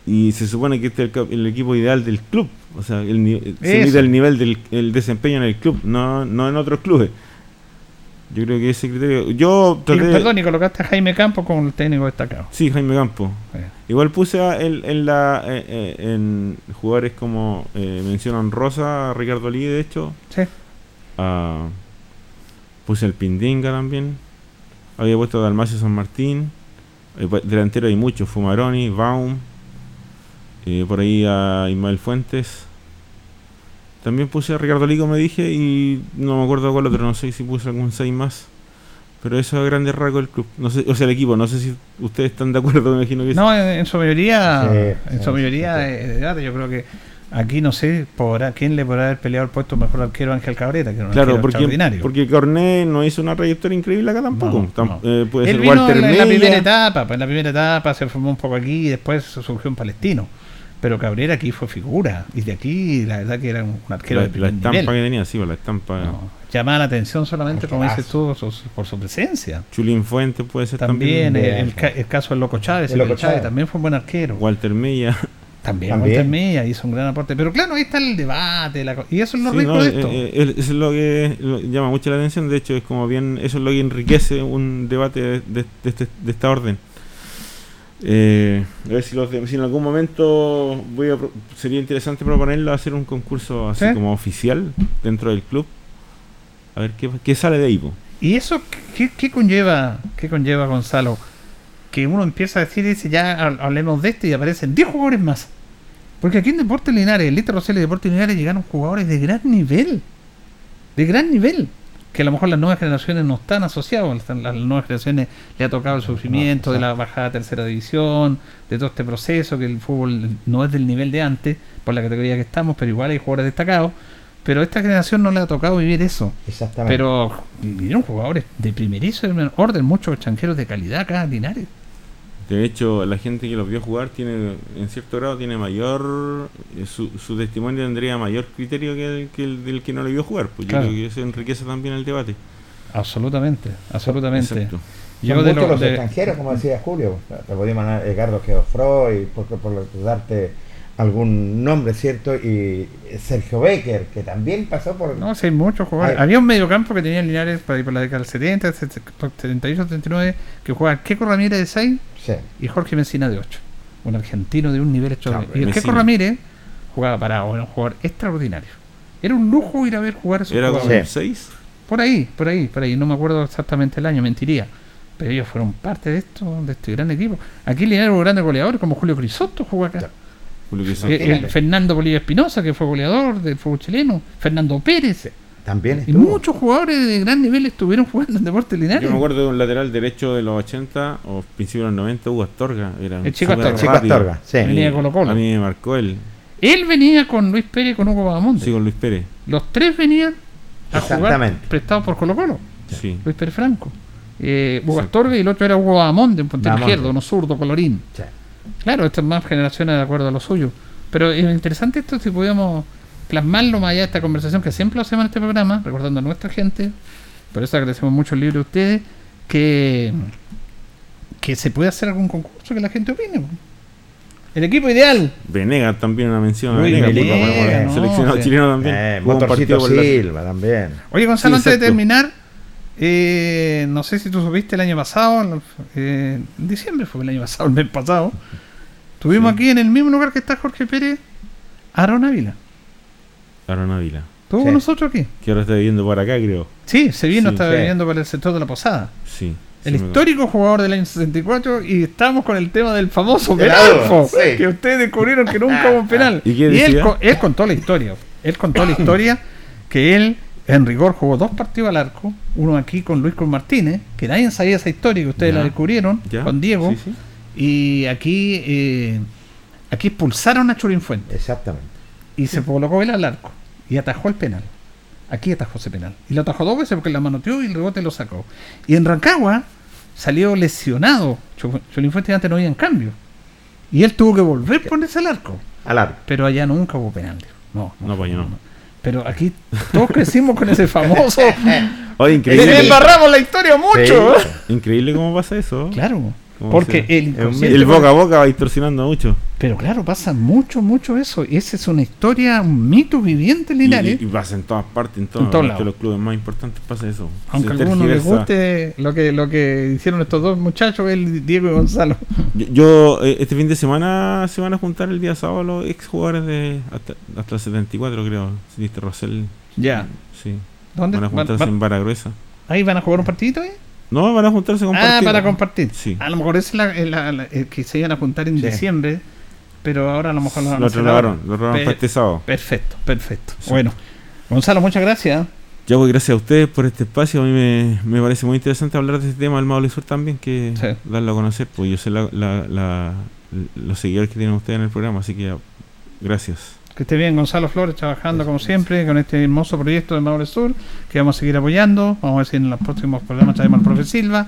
Y se supone que este es el, equipo ideal del club. O sea, el, se mide el nivel del el desempeño en el club, no, no en otros clubes. Yo creo que ese criterio. Yo Y, perdón, y colocaste a Jaime Campos como el técnico destacado. Sí, Jaime Campo. Eh, Igual puse a el- en, la, eh, eh, en jugadores como eh, mencionan Rosa, Ricardo Lee, de hecho. Sí. Puse el Pindinga también. Había puesto a Dalmacio San Martín. Eh, pa- delantero hay muchos: Fumaroni, Baum. eh, por ahí a Ismael Fuentes. También puse a Ricardo Lee, como dije, y no me acuerdo cuál otro, no sé si puse algún 6 más. Pero eso a grandes rasgos del club. No sé, o sea, el equipo, no sé si ustedes están de acuerdo, me imagino que sí. No, en, en su mayoría, Sí, en sí, su mayoría sí. de, de debate, yo creo que aquí no sé podrá, quién le podrá haber peleado el puesto mejor arquero Ángel Cabrera, que era un Claro, arquero porque, extraordinario. porque Cornet no hizo una trayectoria increíble acá tampoco. No, eh, puede Él ser vino Walter en la, en la Mella. primera etapa, pues en la primera etapa se formó un poco aquí y después surgió un palestino. Pero Cabrera aquí fue figura. Y de aquí, la verdad que era un un arquero La, de la estampa nivel. que tenía, sí, pues, la estampa. No, llamaba la atención solamente, como dices tú, por su presencia. Chulín Fuentes puede ser También, también. el, ca- el caso del Loco Chávez, El el Loco Chávez Chávez. también fue un buen arquero. Walter Mella. También, También. Mella hizo un gran aporte. Pero claro, ahí está el debate. la y eso es lo Sí, rico no, de eh, esto. eh, es lo que lo- llama mucho la atención. De hecho, es como bien. Eso es lo que enriquece un debate de, de- de este- de esta orden. Eh, a ver si, los de- si en algún momento voy a pro- sería interesante proponerlo hacer un concurso así ¿Sí? como oficial dentro del club. A ver qué, qué sale de ahí. po. ¿Y eso qué, qué conlleva, qué conlleva, Gonzalo? Que uno empieza a decir, dice, ya ha- hablemos de este y aparecen 10 jugadores más. Porque aquí en Deportes Linares, el Lito Rosell y Deportes Linares llegaron jugadores de gran nivel. De gran nivel. Que a lo mejor las nuevas generaciones no están asociados. Las, las nuevas generaciones le ha tocado el sufrimiento de la bajada a tercera división, de todo este proceso, que el fútbol no es del nivel de antes, por la categoría que estamos, pero igual hay jugadores destacados. Pero a esta generación no le ha tocado vivir eso. Exactamente. Pero vinieron jugadores de primerísimo orden, muchos extranjeros de calidad acá en Linares. De hecho, la gente que los vio jugar tiene, en cierto grado, tiene mayor, eh, su, su testimonio tendría mayor criterio que el, que el del que no lo vio jugar. Pues Claro. yo creo que eso enriquece también el debate. Absolutamente, absolutamente. Exacto. Yo Son de lo- los de- extranjeros, como decía Julio. Te podíamos mandar Edgardo Geofro y por, por, por darte algún nombre, ¿cierto? Y Sergio Becker, que también pasó por... no, sí, hay muchos jugadores. Hay- Había un mediocampo que tenía Linares por ahí por la década del 70, 78, 79, que jugaba Keco Ramírez de 6 Sí. y Jorge Messina de 8. Un argentino de un nivel extraordinario. Claro, y el Keco. Ramírez jugaba parado, era un jugador extraordinario. Era un lujo ir a ver jugar a esos Era como jugadores. Sí. un 6. Por ahí, por ahí, por ahí. No me acuerdo exactamente el año, mentiría. Pero ellos fueron parte de esto, de este gran equipo. Aquí le dieron grandes goleadores como Julio Crisotto jugó acá. Ya. Julio Eh, el Imagínate. Fernando Bolívar Espinosa, que fue goleador del fútbol chileno. Fernando Pérez. También Y muchos jugadores de gran nivel estuvieron jugando en Deportes Linares. Yo me acuerdo de un lateral derecho de los 80 o principios de los 90, Hugo Astorga. Era El chico Astorga. Chico. Astorga, sí. Venía de Colo-Colo. A mí me marcó él. Él venía con Luis Pérez y con Hugo Bahamonde. Sí, con Luis Pérez. Los tres venían a jugar prestados por Colo Colo. Sí. Luis Pérez Franco. Eh, Hugo Sí. Astorga y el otro era Hugo Bahamonde, un puntero Bahamonde. izquierdo, uno zurdo, colorín. Sí. Claro, estas más generaciones de acuerdo a lo suyo. Pero es interesante esto si pudiéramos plasmarlo más allá de esta conversación que siempre lo hacemos en este programa, recordando a nuestra gente. Por eso agradecemos mucho el libro de ustedes, que, que se puede hacer algún concurso que la gente opine. El equipo ideal. Venegas también una mención. a Uy, Venegas, no, seleccionado sí. chileno también. Eh, Jugó un partido Motorcito la- Silva también. Oye, Gonzalo, Sí, antes de terminar, eh, no sé si tú supiste el año pasado, eh, en diciembre fue el año pasado, el mes pasado, tuvimos Sí. aquí en el mismo lugar que está Jorge Pérez, Aaron Ávila. Aaron Ávila. Estuvo Sí. con nosotros aquí. Que ahora está viviendo por acá, creo. Sí, se vino, Sí, estaba sí. viviendo por el sector de la Posada. Sí. El histórico jugador del año 64 y estamos con el tema del famoso El penal, Aro, po, sí. que ustedes descubrieron que nunca hubo un *laughs* penal. ¿Y qué él, él contó la historia. Él contó la *coughs* historia que él en rigor jugó dos partidos al arco, uno aquí con Luis Cruz Martínez, que nadie sabía esa historia que ustedes Ya. la descubrieron ¿Ya? con Diego, Sí, sí. y aquí eh, aquí expulsaron a Churín Fuentes Exactamente. y se colocó él al arco y atajó el penal. Aquí atajó ese penal. Y lo atajó dos veces porque la manoteó y el rebote lo sacó. Y en Rancagua salió lesionado. Chu- Churín Fuentes antes no había en cambio. Y él tuvo que volver a ponerse al arco. Al arco. Pero allá nunca hubo penal. digo. No, No, pues no. Pero aquí todos crecimos con ese famoso. Oye, Le increíble. embarramos la historia mucho. Sí. Increíble cómo pasa eso. Claro. ¿Cómo Porque el inconsciente- El boca a boca va distorsionando mucho. Pero claro, pasa mucho, mucho eso. Y esa es una historia, un mito viviente Y, Linares. y- y pasa en todas partes, en, todos En todos en lados. los clubes más importantes pasa eso. Aunque a algunos les guste lo que, lo que hicieron estos dos muchachos, el Diego y Gonzalo. Yo, yo, eh, este fin de semana se van a juntar el día sábado los ex jugadores de hasta, hasta el 74, creo. Siniste Rosell. Ya. Sí. ¿Dónde? Van a ¿Van- juntarse van- en Vara Gruesa. ¿Ahí van a jugar un partidito? ahí? No, van a juntarse con Ah, para compartir. Sí. A lo mejor es la, la- la- el que se iban a juntar en Sí. diciembre, pero ahora a lo mejor lo van a Lo trasladaron, lo trasladaron este sábado. Perfecto, perfecto. Sí. Bueno, Gonzalo, muchas gracias. Ya pues gracias a ustedes por este espacio. A mí me, me parece muy interesante hablar de este tema del Maule Sur también, que Sí. darlo a conocer. Pues yo sé la, la- la- los seguidores que tienen ustedes en el programa, así que gracias. Que esté bien Gonzalo Flores trabajando como siempre con este hermoso proyecto de Maule Sur, que vamos a seguir apoyando. Vamos a ver si en los próximos programas traemos al profe Silva.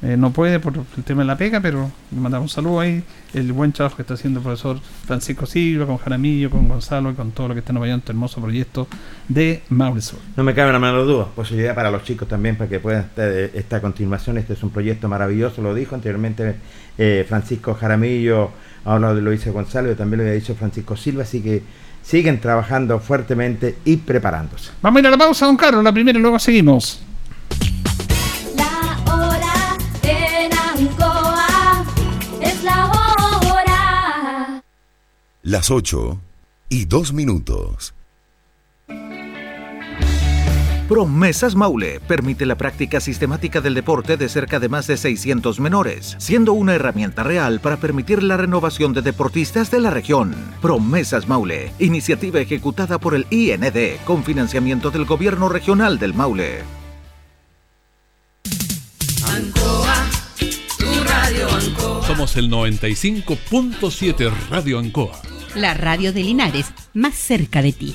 Eh, no puede por el tema de la pega, pero le mandamos un saludo ahí. El buen trabajo que está haciendo el profesor Francisco Silva, con Jaramillo, con Gonzalo y con todo lo que están apoyando este hermoso proyecto de Maule Sur. No me cabe la menor duda. Posibilidad para los chicos también para que puedan estar eh, esta continuación. Este es un proyecto maravilloso, lo dijo anteriormente eh, Francisco Jaramillo, ahora lo dice Gonzalo y también lo había dicho Francisco Silva, así que siguen trabajando fuertemente y preparándose. Vamos a ir a la pausa, don Carlos, la primera y luego seguimos. La hora en Ancoa es la hora. Las 8 y 2 minutos. Promesas Maule permite la práctica sistemática del deporte de cerca de más de 600 menores, siendo una herramienta real para permitir la renovación de deportistas de la región. Promesas Maule, iniciativa ejecutada por el IND con financiamiento del Gobierno Regional del Maule. Somos el 95.7 Radio Ancoa. La radio de Linares, más cerca de ti.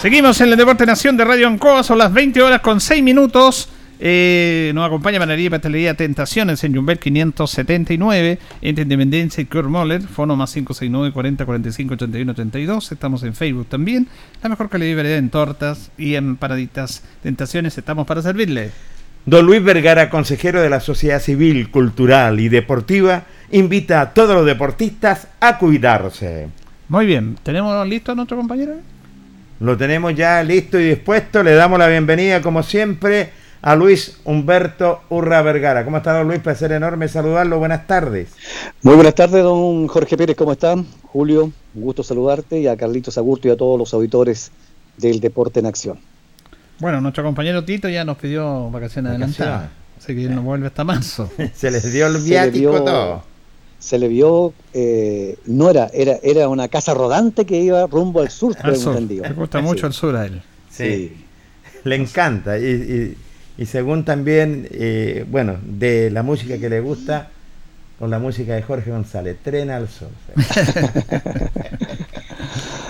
Seguimos en el Deporte Nación de Radio Ancoa, son las 20 horas con 6 minutos. Eh, nos acompaña Panadería y Pastelería Tentaciones en Jumbel 579, entre Independencia y Moller, fono más 569 40 45 81 32. Estamos en Facebook también. La mejor calidad y variedad en tortas y en paraditas Tentaciones. Estamos para servirle. Don Luis Vergara, consejero de la Sociedad Civil, Cultural y Deportiva, invita a todos los deportistas a cuidarse. Muy bien, ¿tenemos listo a nuestro compañero? Lo tenemos ya listo y dispuesto. Le damos la bienvenida, como siempre, a Luis Humberto Urra Vergara. ¿Cómo está, don Luis? Placer enorme saludarlo. Buenas tardes. Muy buenas tardes, don Jorge Pérez. ¿Cómo están? Julio, un gusto saludarte y a Carlitos Agurto y a todos los auditores del Deporte en Acción. Bueno, nuestro compañero Tito ya nos pidió vacaciones adelantadas. Así que él no vuelve hasta marzo. *laughs* Se les dio el viático todo. Se le vio, eh, no era, era, era una casa rodante que iba rumbo al sur, Al tengo sur. entendido. Le gusta Sí. mucho el sur a él. Sí. Le encanta. Y, y- y según también, eh, bueno, de la música que le gusta, con la música de Jorge González, Tren al Sol. *laughs*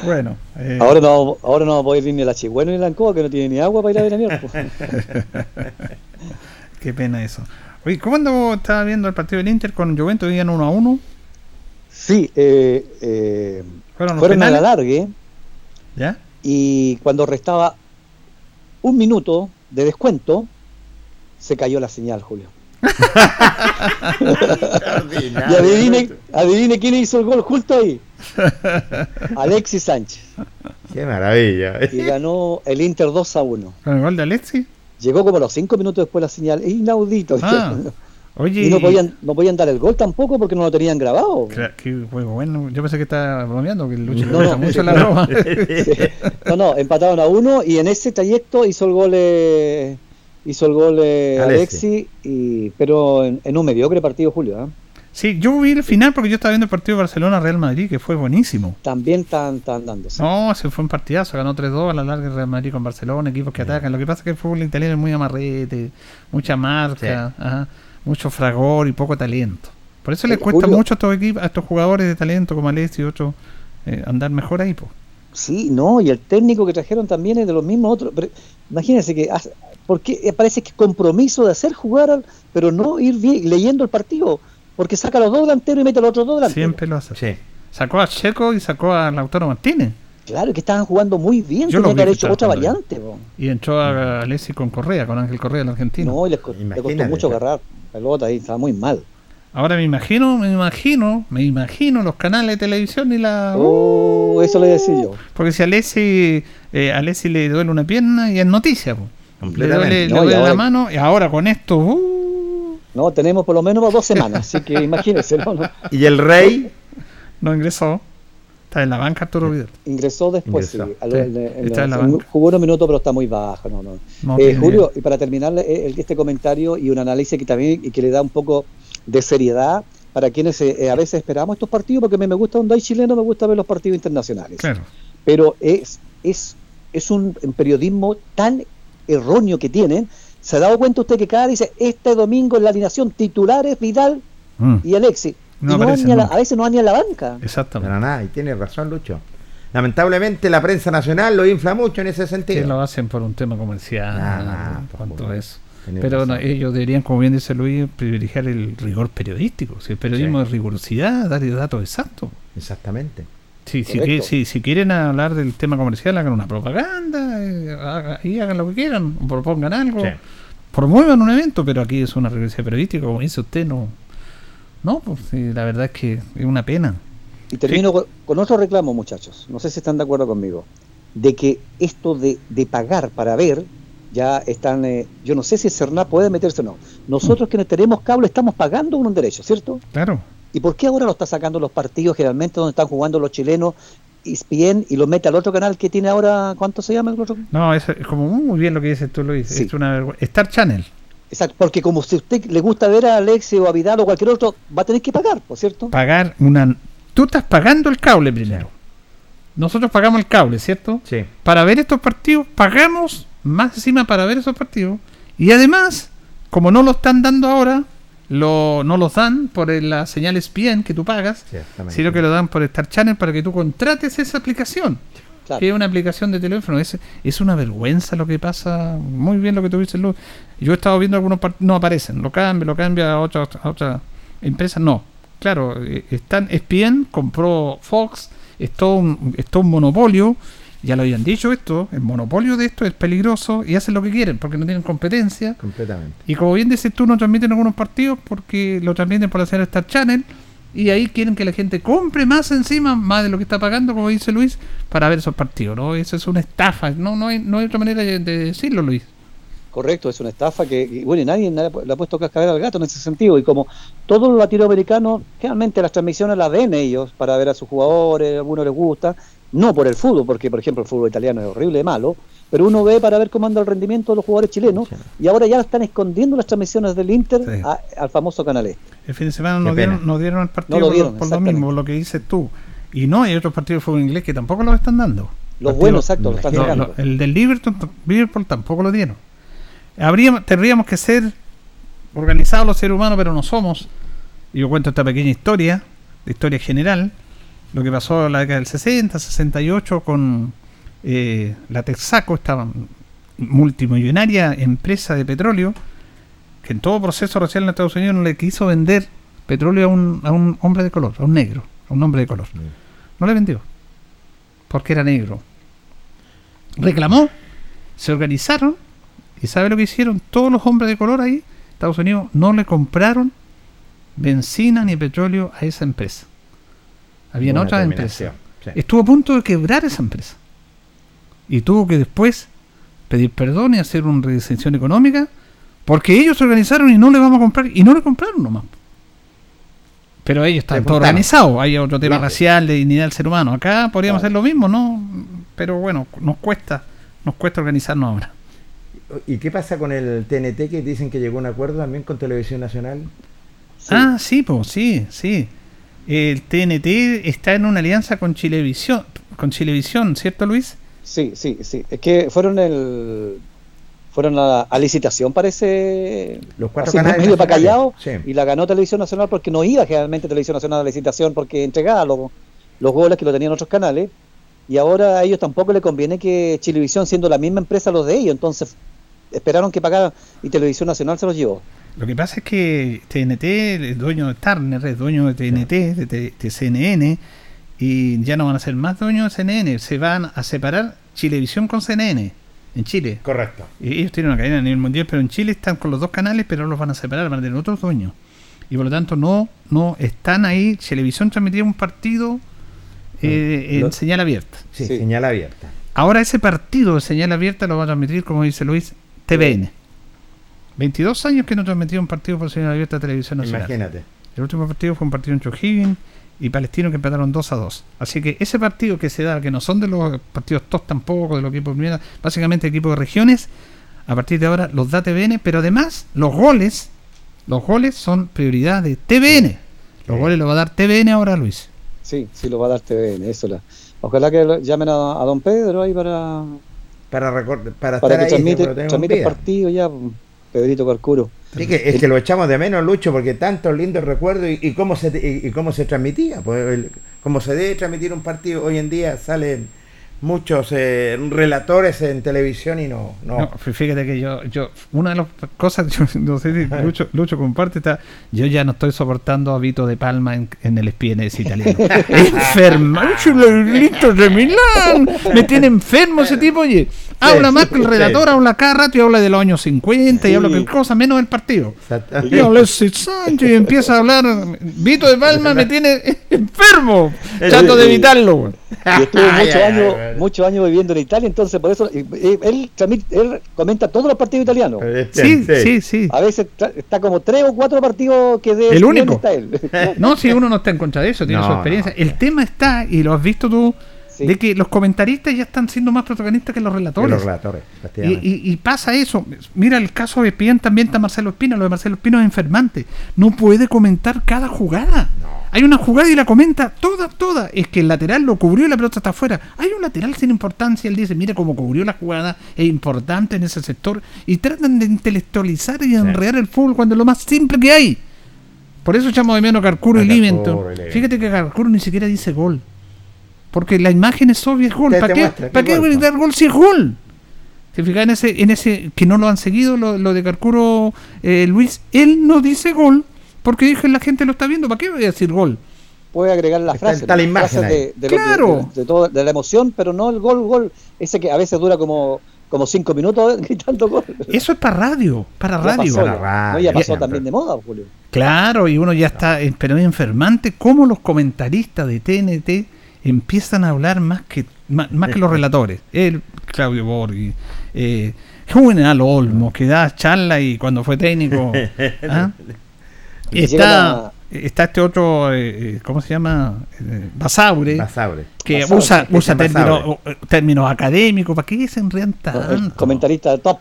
Bueno, eh, Ahora no, ahora no va a ir ni a la Chigüeno ni a la Ancoa, que no tiene ni agua para ir a ver a mierda. *laughs* qué pena eso. Oye, ¿cómo andamos? Estaba viendo el partido del Inter con Juventus, iban 1 a 1. Sí, eh, eh, Fueron los fueron a la largue ¿Ya? y cuando restaba un minuto de descuento, se cayó la señal, Julio. *laughs* Y adivine, adivine quién hizo el gol justo ahí. Alexis Sánchez. Qué maravilla. Y ganó el Inter 2 a 1. ¿Con el gol de Alexis? Llegó como a los 5 minutos después la señal. Es inaudito. Ah, *laughs* oye. Y no podían, no podían dar el gol tampoco porque no lo tenían grabado. Qué juego bueno. Yo pensé que estaba bromeando, que el Lucho No, no. mucho *laughs* la broma. *laughs* Sí. No, no, empataron a uno y en ese trayecto hizo el gol eh, hizo el gol eh, y, pero en, en un mediocre partido Julio. ¿eh? Sí, yo vi el final porque yo estaba viendo el partido de Barcelona-Real Madrid, que fue buenísimo. También están, están dándose. No, se fue un partidazo, ganó 3-2 a la larga el Real Madrid con Barcelona, equipos que atacan. Lo que pasa es que el fútbol italiano es muy amarrete, mucha marca, ajá, mucho fragor y poco talento. Por eso les cuesta Julio. mucho a estos equipos, a estos jugadores de talento como Alessi y otros eh, andar mejor ahí, po. Sí, no, y el técnico que trajeron también es de los mismos otros. Pero imagínense que hace- porque eh, parece que es compromiso de hacer jugar, al- pero no ir bien, leyendo el partido, porque saca a los dos delanteros y mete a los otros dos delanteros. Siempre lo hace. Sí. Sacó a Checo y sacó a Lautaro Martínez. Claro, que estaban jugando muy bien, Yo lo tenía que haber hecho otra variante. po. Y entró a Alessi con Correa, con Ángel Correa, el argentino. No, y les, le costó mucho agarrar pelota ahí, estaba muy mal. Ahora me imagino, me imagino, me imagino los canales de televisión y la... Oh, eso le decía yo. Porque si a Alessi, eh, a Alessi le duele una pierna y es noticia, po. le Completamente. duele, le No, y duele la mano y ahora con esto... uh, No, tenemos por lo menos dos semanas, así que imagínense, ¿no? *laughs* Y el rey, no ingresó. Está en la banca Arturo Vidal. ingresó después, Ingresó. sí, al- Sí, en- en- está en la en- banca. jugó unos minutos, pero está muy bajo. No, no. No Eh, Julio, y para terminar eh, el- este comentario y un análisis que también y que le da un poco de seriedad para quienes eh, eh, a veces esperamos estos partidos, porque a mí me gusta donde hay chileno, me gusta ver los partidos internacionales. Claro. Pero es, es, es un, un periodismo tan erróneo que tienen. ¿Se ha dado cuenta usted que cada dice este domingo en la alineación titulares Vidal Mm, y Alexis? No y no van aparecen ni a, la- nunca. a veces no van ni a la banca. Exactamente. para nada, y tiene razón Lucho. Lamentablemente la prensa nacional lo infla mucho en ese Que sentido. lo hacen por un tema comercial. Ah, cuanto pues, eso. tenés Pero no, ellos deberían, como bien dice Luis, privilegiar el rigor periodístico. Si el periodismo Sí. es rigurosidad, dar datos exactos. Exactamente. Sí, si, que- si, si quieren hablar del tema comercial, hagan una propaganda eh, haga- y hagan lo que quieran, o propongan algo, Sí. Promuevan un evento, pero aquí es una rigurosidad periodística, como dice usted, no. No, pues la verdad es que es una pena. Y termino con, con otro reclamo, muchachos. No sé si están de acuerdo conmigo. De que esto de, de pagar para ver, ya están. eh, yo no sé si el CERNA puede meterse o no. Nosotros que no tenemos cable estamos pagando un derecho, ¿cierto? Claro. ¿Y por qué ahora lo está sacando los partidos generalmente donde están jugando los chilenos ESPN y lo mete al otro canal que tiene ahora, ¿cuánto se llama el otro? No, es, es como muy bien lo que dices tú, Luis. Sí. Es una vergüenza. Star Channel. Exacto, porque como si a usted le gusta ver a Alexi o a Vidal o cualquier otro, va a tener que pagar, ¿por cierto? Pagar una. Tú estás pagando el cable primero. Nosotros pagamos el cable, ¿cierto? Sí. para ver estos partidos, pagamos más encima para ver esos partidos. Y además, como no lo están dando ahora, lo, no los dan por el- la señal ESPN que tú pagas, sino que lo dan por Star Channel para que tú contrates esa aplicación. Claro. Que es una aplicación de teléfono. Es, es una vergüenza lo que pasa. Muy bien lo que dices, Luz. Yo he estado viendo algunos partidos, no aparecen. Lo cambia, lo cambia a otra, a otra empresa. No. Claro, eh, están ESPN, compró Fox, es todo, un, es todo un monopolio. Ya lo habían dicho esto. El monopolio de esto es peligroso y hacen lo que quieren porque no tienen competencia. Completamente. Y como bien dices tú, no transmiten algunos partidos porque lo transmiten por la señal Star Channel. Y ahí quieren que la gente compre más encima, más de lo que está pagando, como dice Luis, para ver esos partidos. ¿no? Eso es una estafa. No, no, hay, no hay otra manera de de decirlo, Luis. Correcto, es una estafa que, y bueno, y nadie, nadie le ha puesto cascabel al gato en ese sentido. Y como todos los latinoamericanos, generalmente las transmisiones las ven ellos para ver a sus jugadores, a algunos les gusta, no por el fútbol, porque por ejemplo el fútbol italiano es horrible, malo, pero uno ve para ver cómo anda el rendimiento de los jugadores chilenos y ahora ya están escondiendo las transmisiones del Inter Sí. a- al famoso canal este. El fin de semana nos dieron, nos dieron el partido No lo por- dieron, por, lo mismo, lo que dices tú. Y no, hay otros partidos de fútbol inglés que tampoco los están dando. Los buenos, exacto, lo están No, sacando. no, el del Liverpool, Liverpool tampoco lo dieron. Habríamos, tendríamos que ser organizados los seres humanos, pero no somos. Y yo cuento esta pequeña historia, de historia general, lo que pasó en la década del 60, 68 con eh, la Texaco, esta multimillonaria empresa de petróleo, que en todo proceso racial en Estados Unidos no le quiso vender petróleo a un, a un hombre de color, a un negro, a un hombre de color. No le vendió, porque era negro. Reclamó, se organizaron, y ¿sabe lo que hicieron? Todos los hombres de color ahí, Estados Unidos, no le compraron benzina ni petróleo a esa empresa. Habían Una otras empresas. sí. Estuvo a punto de quebrar esa empresa. Y tuvo que después pedir perdón y hacer una redistribución económica porque ellos se organizaron y no le vamos a comprar y no le compraron nomás. Pero ellos están todo organizados. Hay otro tema racial, de dignidad del ser humano. Acá podríamos hacer lo mismo, ¿no? Pero bueno, nos cuesta, nos cuesta organizarnos ahora. ¿Y qué pasa con el TNT que dicen que llegó a un acuerdo también con Televisión Nacional? Ah, sí, pues, sí, sí. El TNT está en una alianza con Chilevisión, con Chilevisión, ¿cierto, Luis? Sí, sí, sí. Es que fueron el fueron a, a licitación, parece. Los cuatro así, canales medio para callado, Sí. y la ganó Televisión Nacional porque no iba generalmente Televisión Nacional a la licitación porque entregaba los, los goles que lo tenían otros canales. Y ahora a ellos tampoco le conviene que Chilevisión, siendo la misma empresa, los de ellos. Entonces esperaron que pagaran y Televisión Nacional se los llevó. Lo que pasa es que TNT, el dueño de Turner, es dueño de TNT, de, T- de CNN, y ya no van a ser más dueños de CNN, se van a separar Chilevisión con CNN en Chile. Correcto. Y ellos tienen una cadena a nivel mundial, pero en Chile están con los dos canales, pero los van a separar, van a tener otros dueños. Y por lo tanto no, no están ahí. Televisión transmitía un partido eh, en señal abierta. Sí, Sí. señal abierta. Ahora ese partido de señal abierta lo va a transmitir, como dice Luis, TVN. 22 años que no transmitía un partido por señal abierta a Televisión Nacional. Imagínate. El último partido fue un partido entre O'Higgins y Palestino que empataron 2 a 2. Así que ese partido que se da, que no son de los partidos TOS tampoco, de los equipos primera, básicamente equipos de regiones, a partir de ahora los da TVN, pero además los goles, los goles son prioridad de TVN. Los Sí. goles los va a dar TVN ahora, Luis. Sí, sí lo va a dar TVN, eso la. Ojalá que lo- llamen a, a don Pedro ahí para, Para, para, para estar que ahí, transmite, el partido ya, Pedrito Carcuro. Sí, que, es que lo echamos de menos, Lucho, porque tantos lindos recuerdos y, y cómo se y, y cómo se transmitía. Pues, el- cómo se debe transmitir un partido hoy en día salen muchos eh, relatores en televisión y no. no. No, fí- fíjate que yo, yo, una de las cosas, *laughs* yo no sé si Lucho, Lucho comparte, está, yo ya no estoy soportando a Vito de Palma en, en el espienes italiano. *laughs* Enfermo, listo de Milán, me tiene enfermo ese tipo, oye, habla más que el sí. relator, habla cada rato y habla de los años 50 y habla cualquier cosa, menos del partido. Y Alexis Sánchez y empieza a hablar, Vito de Palma me tiene *laughs* enfermo, trato de evitarlo. Y estuvo muchos años, muchos años viviendo en Italia, entonces por eso eh, eh, él, él comenta todos los partidos italianos. Este, Sí, sí, sí. A veces tra- está como tres o cuatro partidos que de El único. está él. *laughs* No, si uno no está en contra de eso, tiene No, su experiencia. no. El tema está, y lo has visto tú, Sí. de que los comentaristas ya están siendo más protagonistas que los relatores. los relatores, Y, efectivamente. y- y pasa eso. Mira el caso de Espien, también está Marcelo Espina. Lo de Marcelo Espina es enfermante. No puede comentar cada jugada. Hay una jugada y la comenta toda, toda. Es que el lateral lo cubrió y la pelota está afuera. Hay un lateral sin importancia. Él dice, mira cómo cubrió la jugada. Es importante en ese sector. Y tratan de intelectualizar y enredar el fútbol cuando es lo más simple que hay. Por eso echamos de menos Carcuro y Livingston. Fíjate que Carcuro ni siquiera dice gol. Porque la imagen es obvia, es gol. ¿Para qué, muestra que ¿para qué gritar gol si es gol? Si fijas en ese, en ese que no lo han seguido, lo, lo de Carcuro eh, Luis, él no dice gol porque dije la gente lo está viendo. ¿Para qué voy a decir gol? Puede agregar las Está- frases, está la las imagen frases ahí. de, de lo que- Claro. de, de todo- de la emoción, pero no el gol, gol. Ese que a veces dura como, como cinco minutos *laughs* gritando gol. Eso es para radio, para Ya radio. pasó, Para radio, No, ya pasó también de moda, Julio. Claro, y uno ya está, eh, pero es enfermante cómo los comentaristas de TNT empiezan a hablar más que más, más que los relatores. El Claudio Borghi, eh, Juvenal Olmo, que da charla y cuando fue técnico. *laughs* ¿ah? Está, está este otro, eh, eh, ¿cómo se llama? Eh, Basaure. Basaure. que Basaure, usa, usa términos, términos académicos, ¿para qué se enredan tanto? comentarista de top.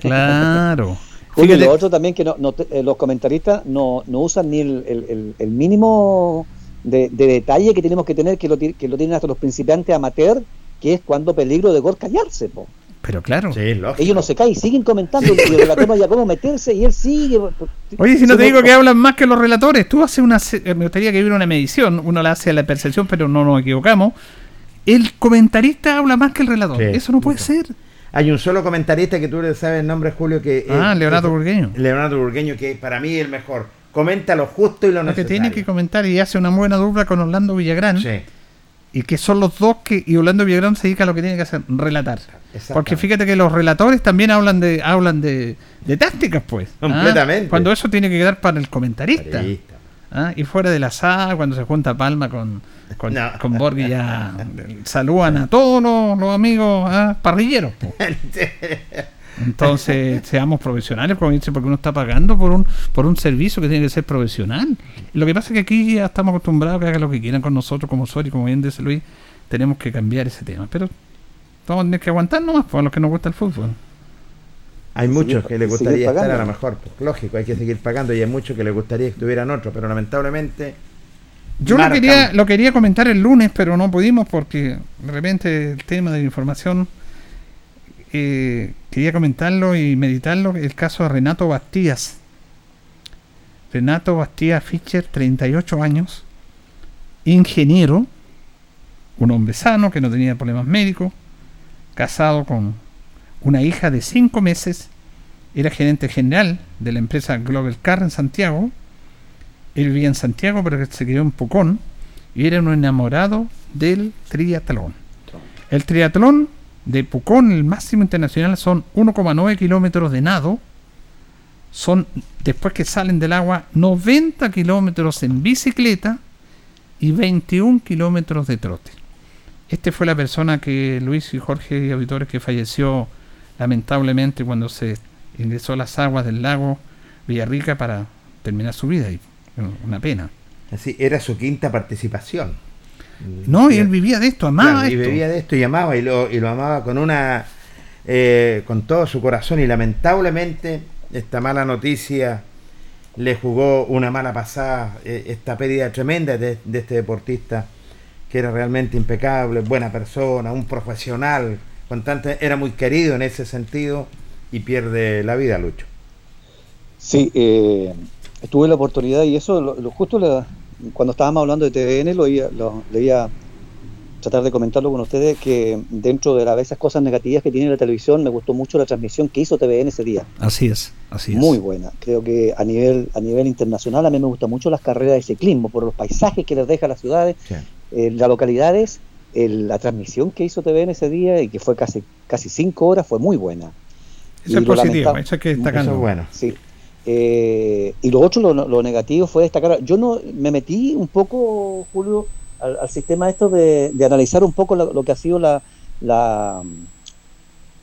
Claro. *laughs* Lo otro también que no, no te- eh, los comentaristas no, no usan ni el, el- el- el mínimo de, de detalle que tenemos que tener, que lo, que lo tienen hasta los principiantes amateur, que es cuando peligro de gol callarse. po. pero claro. Sí. Ellos no se caen, siguen comentando y el relator haya cómo meterse y él sigue. Oye, si no Se te digo que hablan más que los relatores, tú haces una. se- Me gustaría que hubiera una medición, uno la hace a la percepción, pero no nos equivocamos. El comentarista habla más que el relator. Sí, Eso no puede mucho. ser. Hay un solo comentarista que tú le sabes el nombre, Julio, que Ah, es- Leonardo es- Burgueño. Leonardo Burgueño, que para mí es el mejor. Comenta lo justo y lo Lo que necesario. tiene que comentar y hace una buena dupla con Orlando Villagrán. Sí, Y que son los dos que. Y Orlando Villagrán se dedica a lo que tiene que hacer, relatar. Porque fíjate que los relatores también hablan de hablan de, de tácticas, pues. ¿ah? Completamente. Cuando eso tiene que quedar para el comentarista. ¿ah? Y fuera de la sala, cuando se junta Palma con, con, No. con Borghi, ya *laughs* saludan a todos los, los amigos ¿ah? parrilleros. po. *laughs* Entonces, *laughs* seamos profesionales, porque uno está pagando por un por un servicio que tiene que ser profesional. Lo que pasa es que aquí ya estamos acostumbrados a que hagan lo que quieran con nosotros como usuarios, como bien dice Luis, tenemos que cambiar ese tema. Pero vamos a tener que aguantar nomás, por los que nos gusta el fútbol. Hay muchos que les gustaría estar a lo mejor, pues, lógico, hay que seguir pagando y hay muchos que les gustaría que estuvieran otros, pero lamentablemente Yo lo quería, lo quería comentar el lunes, pero no pudimos porque de repente el tema de la información eh, quería comentarlo y meditarlo. El caso de Renato Bastías. Renato Bastías Fischer, 38 años, ingeniero, un hombre sano que no tenía problemas médicos, casado con una hija de 5 meses, era gerente general de la empresa Global Car en Santiago. Él vivía en Santiago, pero se crió en Pucón y era un enamorado del triatlón. El triatlón de Pucón, el máximo internacional, son 1,9 kilómetros de nado. Son, después que salen del agua, 90 kilómetros en bicicleta y 21 kilómetros de trote. Este fue la persona que Luis y Jorge y auditores que falleció lamentablemente cuando se ingresó a las aguas del lago Villarrica para terminar su vida. Y, una pena. así era su quinta participación. No, y él vivía de esto, amaba Claro, y esto. vivía de esto y amaba y lo, y lo amaba con una eh, con todo su corazón y lamentablemente esta mala noticia le jugó una mala pasada eh, esta pérdida tremenda de, de este deportista que era realmente impecable, buena persona, un profesional, con era muy querido en ese sentido y pierde la vida Lucho. Sí, eh, tuve la oportunidad y eso, lo, lo- justo la- cuando estábamos hablando de TVN, lo iba, lo, le iba a tratar de comentarlo con ustedes, que dentro de las, esas cosas negativas que tiene la televisión, me gustó mucho la transmisión que hizo TVN ese día. Así es, así es. Muy buena. Creo que a nivel, a nivel internacional a mí me gustan mucho las carreras de ciclismo, por los paisajes que les deja a las ciudades, eh, las localidades, el- la transmisión que hizo TVN ese día y que fue casi, casi cinco horas fue muy buena. Eso Y es eso hay que destacarlo. Eso es bueno. Sí. Eh, y lo otro, lo, lo negativo fue destacar. Yo no me metí un poco, Julio, al, al sistema esto de, de analizar un poco lo, lo que ha sido la, la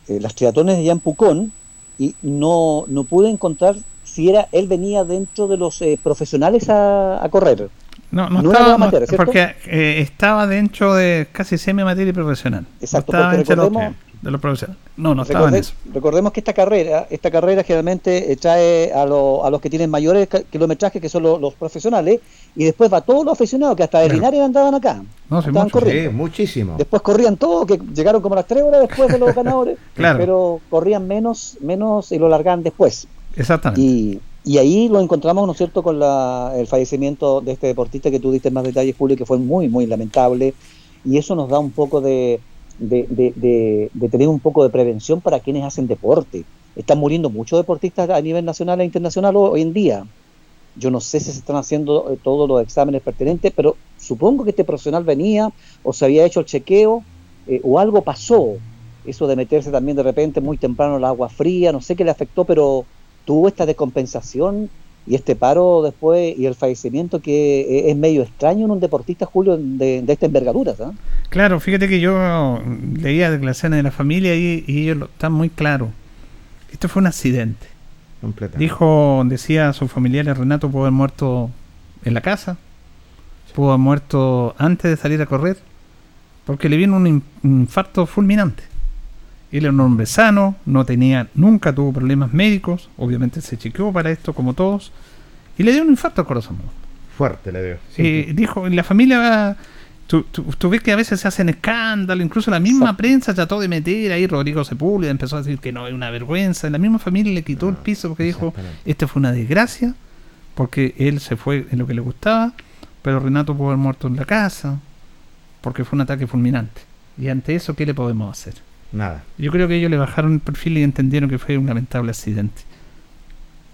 eh, las triatones de Jan Pucón y no, no pude encontrar si era él venía dentro de los eh, profesionales a, a correr. No, no, No estaba, amateur, porque eh, estaba dentro de casi semi amateur y profesional. Exacto, porque recordemos- de los profesionales. No, no estaba en Recorde- eso. Recordemos que esta carrera, esta carrera generalmente eh, trae a, lo- a los que tienen mayores kilometrajes, que son lo- los profesionales, y después va todos los aficionados que hasta de Claro. Linares andaban acá. No, sí, estaban mucho. corriendo. Sí, muchísimo. Después corrían todos, que llegaron como a las 3 horas después de los *laughs* ganadores, Claro. pero corrían menos, menos y lo largaban después. Exactamente. Y, y ahí lo encontramos, ¿no es cierto?, con la, el fallecimiento de este deportista que tú diste más detalles, Julio, que fue muy, muy lamentable. Y eso nos da un poco de, de, de- de- de tener un poco de prevención para quienes hacen deporte. Están muriendo muchos deportistas a nivel nacional e internacional ho- hoy en día. Yo no sé si se están haciendo eh, todos los exámenes pertinentes, pero supongo que este profesional venía o se había hecho el chequeo eh, o algo pasó. Eso de meterse también de repente muy temprano al agua fría, no sé qué le afectó, pero tuvo esta descompensación y este paro después y el fallecimiento que eh, es medio extraño en un deportista, Julio, de, de esta envergadura. ¿sabes? Claro, fíjate que yo leía declaraciones de la familia y, y ellos lo, están muy claros. Esto fue un accidente. Completamente. Dijo, decía a sus familiares, Renato pudo haber muerto en la casa, pudo haber muerto antes de salir a correr, porque le vino un, in- un infarto fulminante. Él era un hombre sano, no tenía, nunca tuvo problemas médicos, obviamente se chequeó para esto como todos, y le dio un infarto al corazón. Fuerte le dio. Eh, dijo, la familia, tú, tú- tú ves que a veces se hacen escándalos, incluso la misma prensa trató de meter ahí, Rodrigo Sepúlveda empezó a decir que no, es una vergüenza, la misma familia le quitó el piso porque dijo, este fue una desgracia, porque él se fue en lo que le gustaba, pero Renato pudo haber muerto en la casa, porque fue un ataque fulminante. Y ante eso, ¿qué le podemos hacer? Nada. Yo creo que ellos le bajaron el perfil y entendieron que fue un lamentable accidente.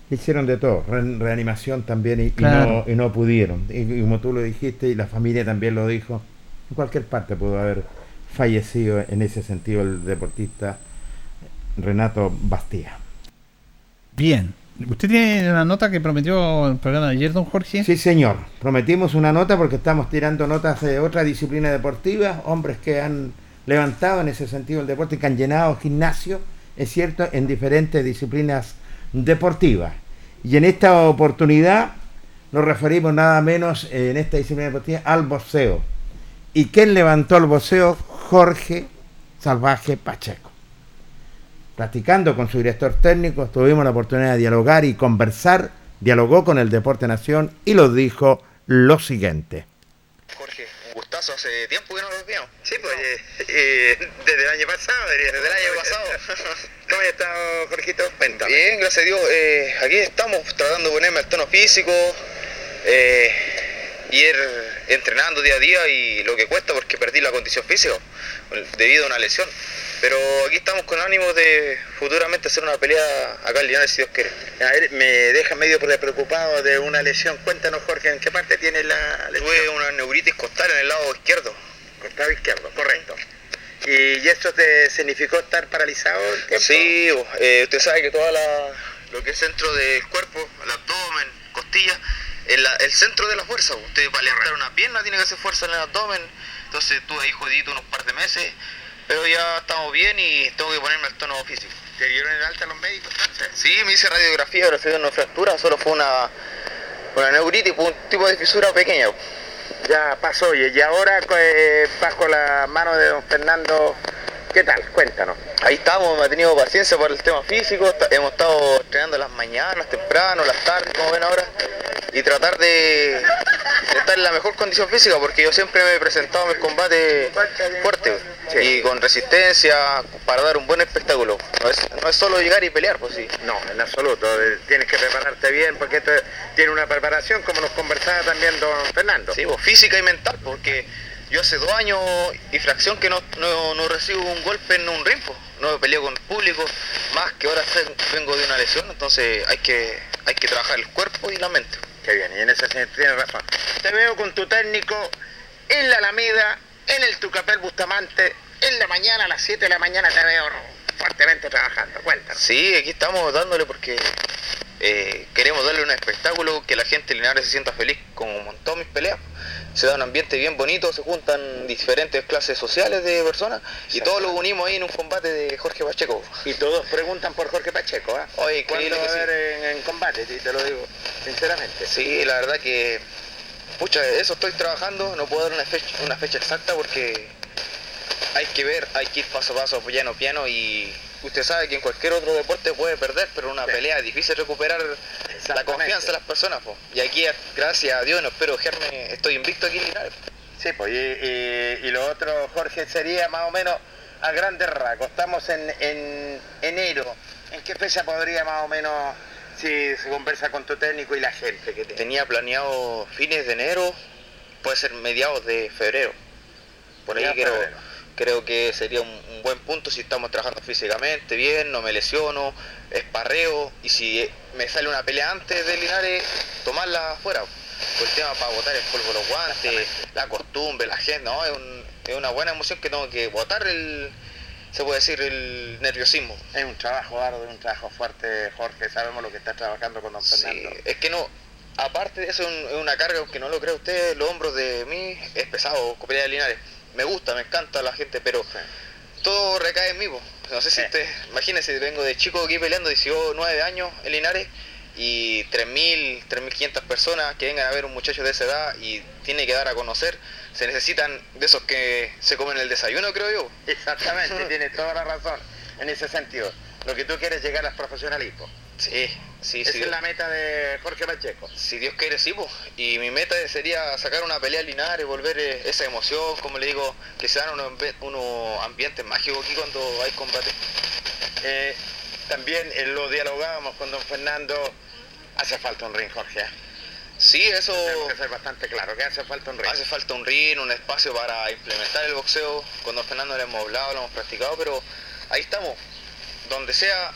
Hicieron de todo, re- reanimación también y, y no, y no pudieron. Y, y como tú lo dijiste y la familia también lo dijo, en cualquier parte pudo haber fallecido en ese sentido el deportista Renato Bastía. Bien. ¿Usted tiene una nota que prometió el programa de ayer, don Jorge? Sí, señor. Prometimos una nota porque estamos tirando notas de otra disciplina deportiva, hombres que han levantado en ese sentido el deporte, que han llenado gimnasio, es cierto, en diferentes disciplinas deportivas. Y en esta oportunidad nos referimos nada menos eh, en esta disciplina deportiva al boxeo. ¿Y quién levantó el boxeo? Jorge Salvaje Pacheco. practicando con su director técnico, tuvimos la oportunidad de dialogar y conversar, dialogó con el Deporte Nación y nos dijo lo siguiente. Jorge, hace tiempo que no nos veíamos. Sí, pues eh, desde el año pasado, diría. Desde el año pasado. *laughs* ¿Cómo has estado, Jorgito? Bien, gracias a Dios. eh, aquí estamos tratando de ponerme al tono físico, eh, ir entrenando día a día y lo que cuesta porque perdí la condición física debido a una lesión. Pero aquí estamos con ánimo de futuramente hacer una pelea acá en Linares si Dios quiere. A ver, me deja medio preocupado de una lesión. Cuéntanos, Jorge, ¿en qué parte tiene la lesión? Tuve una neuritis costal en el lado izquierdo. Costado izquierdo, correcto. ¿Y, esto te significó estar paralizado? el tiempo? Sí, eh, usted sabe que toda la, lo que es centro del cuerpo, el abdomen, costillas, el, el centro de la fuerza. Usted para levantar una pierna tiene que hacer fuerza en el abdomen. Entonces estuve ahí jodidito unos par de meses, pero ya estamos bien y tengo que ponerme al tono físico. ¿Te dieron el alta los médicos? entonces? Sí, me hice radiografía, pero una fractura, solo fue una, una neuritis, fue un tipo de fisura pequeña. Ya pasó, y, y ahora eh, bajo la mano de don Fernando, ¿qué tal? Cuéntanos. Ahí estamos, me ha tenido paciencia por el tema físico, está- hemos estado entrenando las mañanas, temprano, las tardes, como ven ahora, y tratar de, de estar en la mejor condición física, porque yo siempre me he presentado en el combate fuerte y con resistencia para dar un buen espectáculo. No es, no es solo llegar y pelear, pues sí. No, en absoluto. eh, Tienes que prepararte bien porque esto tiene una preparación, como nos conversaba también don Fernando. Sí, pues, física y mental, porque yo hace dos años y fracción que no, no, no recibo un golpe en un pues. no peleo con el público, más que ahora vengo de una lesión, entonces hay que, hay que trabajar el cuerpo y la mente. Qué bien, y en ese sentido tienes razón. Te veo con tu técnico en la Alameda, en el Tucapel Bustamante, en la mañana, a las 7 de la mañana te veo fuertemente trabajando. Cuéntanos. Sí, aquí estamos dándole porque eh, queremos darle un espectáculo que la gente de Linares se sienta feliz como montón mis peleas. Se da un ambiente bien bonito, se juntan diferentes clases sociales de personas y todos los unimos ahí en un combate de Jorge Pacheco. Y todos preguntan por Jorge Pacheco, ¿ah? Oye, ¿Cuándo increíble va a sí. haber en, en combate? Te lo digo sinceramente. Sí, la verdad que, pucha, eso estoy trabajando, no puedo dar una fecha, una fecha exacta porque hay que ver, hay que ir paso a paso, piano piano y usted sabe que en cualquier otro deporte puede perder, pero en una pelea es difícil recuperar la confianza de las personas. po. Y aquí, gracias a Dios, no espero quedarme, estoy invicto aquí en. Sí, pues, y, y- y lo otro, Jorge, sería más o menos a grandes rasgos. Estamos en, en enero. ¿En qué fecha podría más o menos, si se conversa con tu técnico y la gente que te... Tenía planeado fines de enero, puede ser mediados de febrero. Por ahí febrero. Creo que sería un, un buen punto si estamos trabajando físicamente bien, no me lesiono, esparreo y si me sale una pelea antes de Linares, tomarla afuera. Por el tema para botar el polvo, los guantes, la costumbre, la gente, no, es, un- es una buena emoción que tengo que botar el, se puede decir, el nerviosismo. Es un trabajo arduo, un trabajo fuerte, Jorge. Sabemos lo que estás trabajando con don Sí, Fernando. es que no, aparte de eso, es un- una carga, aunque no lo crea usted, los hombros de mí es pesado, pelea de Linares. Me gusta, me encanta la gente, pero todo recae en mí. po. No sé si Sí. usted, imagínese, vengo de chico aquí peleando 19 años en Linares y 3.000, 3.500 personas que vengan a ver un muchacho de esa edad y tiene que dar a conocer, se necesitan de esos que se comen el desayuno, creo yo. Exactamente, *laughs* tienes toda la razón en ese sentido. Lo que tú quieres es llegar al profesionalismo. Sí, sí, Esa sí. es la meta de Jorge Pacheco. Si Dios quiere, sí, po. Y mi meta sería sacar una pelea en Linares, volver eh, esa emoción, como le digo, que se dan unos ambientes mágicos aquí cuando hay combate. Eh, también eh, lo dialogábamos con don Fernando. Hace falta un ring, Jorge. Sí, eso Tenemos que ser bastante claro que hace falta un ring. hace falta un ring, un espacio para implementar el boxeo. Con don Fernando lo hemos hablado, lo hemos practicado, pero ahí estamos. Donde sea,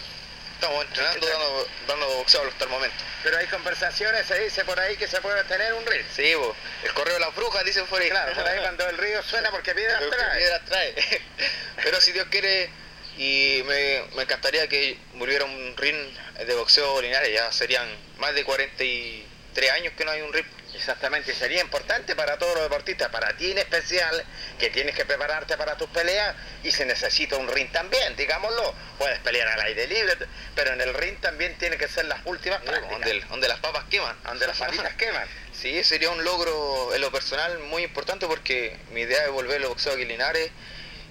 estamos entrenando, dando, dando boxeo hasta el momento. Pero hay conversaciones, se dice por ahí que se puede tener un ring. Sí, po. el correo de las brujas, dicen por ahí. Claro, por ahí cuando el río suena porque piedras Pero trae. piedras trae. *laughs* Pero si Dios quiere, y me, me encantaría que volviera un ring de boxeo Linares, ya serían más de 43 años que no hay un ring. Exactamente, sería importante para todos los deportistas, para ti en especial, que tienes que prepararte para tus peleas y se necesita un ring también, digámoslo. Puedes pelear al aire libre, pero en el ring también tiene que ser las últimas prácticas, Donde, donde las papas queman. donde las patitas queman. Sí, sería un logro en lo personal muy importante porque mi idea es volver al boxeo en Linares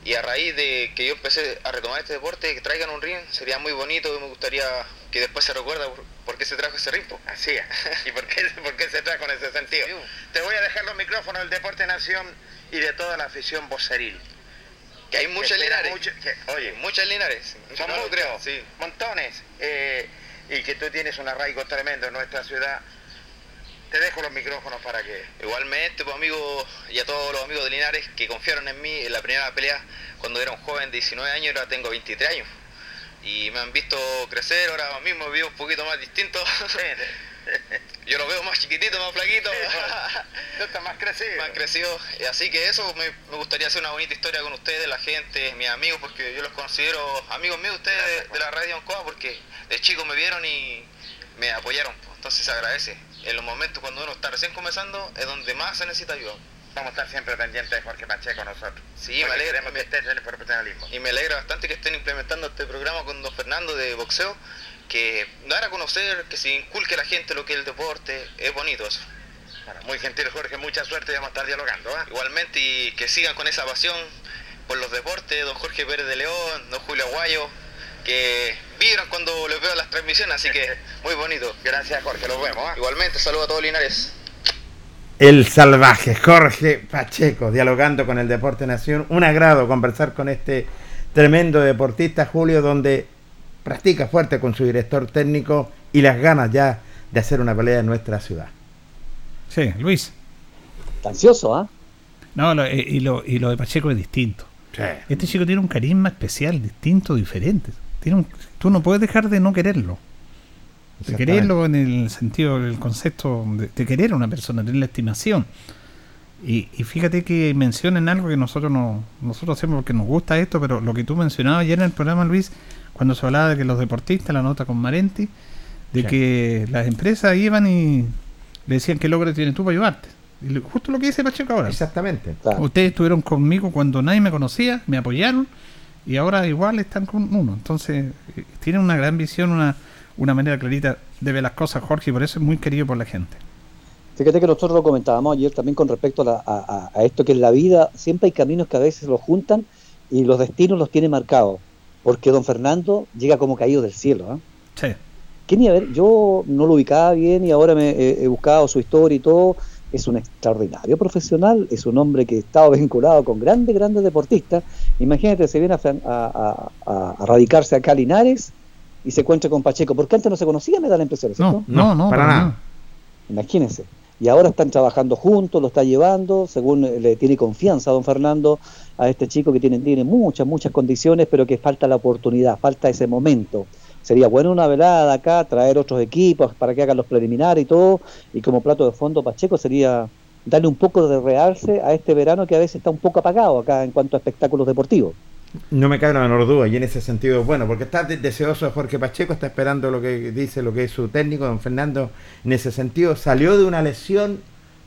Y a raíz de que yo empecé a retomar este deporte, que traigan un ring, sería muy bonito, me gustaría que después se recuerda por, por qué se trajo ese ring. Así es. *laughs* ¿Y por qué, por qué se trajo en ese sentido? Te voy a dejar los micrófonos del Deporte Nación y de toda la afición voceril. Que hay muchas espera linares. mucho- que- oye, Muchas linares. son No muchos, creo, sí. montones. eh, y que tú tienes un arraigo tremendo en nuestra ciudad. Te dejo los micrófonos para que... Igualmente, pues amigos, y a todos los amigos de Linares que confiaron en mí en la primera pelea cuando era un joven de 19 años, ahora tengo 23 años. Y me han visto crecer, ahora mismo veo un poquito más distinto. *laughs* Yo lo veo más chiquitito, más flaquito. *laughs* Tú estás más crecido. Más crecido. Y Así que eso me, me gustaría hacer una bonita historia con ustedes, la gente, mis amigos, porque yo los considero amigos míos ustedes de, de la radio Ancoa, porque de chicos me vieron y me apoyaron. pues. Entonces se agradece. En los momentos cuando uno está recién comenzando es donde más se necesita ayuda. Vamos a estar siempre pendientes de Jorge Pacheco nosotros. Sí, me alegra. Que estés en el profesionalismo. Y me alegra bastante que estén implementando este programa con don Fernando de boxeo, que dar a conocer, que se inculque a la gente lo que es el deporte, es bonito eso. Bueno, muy gentil Jorge, mucha suerte y vamos a estar dialogando. ¿ah? Igualmente y que sigan con esa pasión por los deportes, don Jorge Pérez de León, don Julio Aguayo, que vibran cuando les veo las transmisiones, así que *laughs* muy bonito. Gracias Jorge, los vemos. ¿ah? Igualmente, saludo a todos Linares. El salvaje Jorge Pacheco, dialogando con el Deporte Nación. Un agrado conversar con este tremendo deportista, Julio, donde practica fuerte con su director técnico y las ganas ya de hacer una pelea en nuestra ciudad. Sí, Luis. Está ansioso, ¿ah? No, lo- eh, y, lo, y lo de Pacheco es distinto. Este chico tiene un carisma especial, distinto, diferente. Tiene un- tú no puedes dejar de no quererlo. De quererlo en el sentido, del concepto de, de querer a una persona, tener la estimación. Y, y fíjate que mencionan algo que nosotros no, nosotros hacemos porque nos gusta esto, pero lo que tú mencionabas ayer en el programa, Luis, cuando se hablaba de que los deportistas, la nota con Marenti, de Sí. que las empresas iban y le decían qué logro tienes tú para ayudarte. Y justo lo que dice Pacheco ahora. Exactamente. Ustedes estuvieron conmigo cuando nadie me conocía, me apoyaron y ahora igual están con uno. Entonces, eh, tienen una gran visión, una, una manera clarita de ver las cosas, Jorge, y por eso es muy querido por la gente. Fíjate que nosotros lo comentábamos ayer también con respecto a, la- a- a- esto que en la vida siempre hay caminos que a veces los juntan y los destinos los tiene marcados. Porque don Fernando llega como caído del cielo. ¿ah? Sí. ¿Quién iba a ver? Yo no lo ubicaba bien y ahora me he buscado su historia y todo. Es un extraordinario profesional, es un hombre que estaba *laughs* vinculado con grandes, grandes deportistas. Imagínate, se viene a, fran- a- a- a- a radicarse acá a Linares y se encuentra con Pacheco, porque antes no se conocía, me da la impresión, ¿cierto? No, no, no, para para nada. nada. Imagínense. Y ahora están trabajando juntos, lo está llevando, según le tiene confianza a don Fernando, a este chico que tiene, tiene muchas, muchas condiciones, pero que falta la oportunidad, falta ese momento. Sería bueno una velada acá, traer otros equipos para que hagan los preliminares y todo, y como plato de fondo Pacheco sería darle un poco de realce a este verano que a veces está un poco apagado acá en cuanto a espectáculos deportivos. No me cabe la menor duda, y en ese sentido bueno, porque está de- deseoso de Jorge Pacheco, está esperando lo que dice, lo que es su técnico, don Fernando, en ese sentido, salió de una lesión,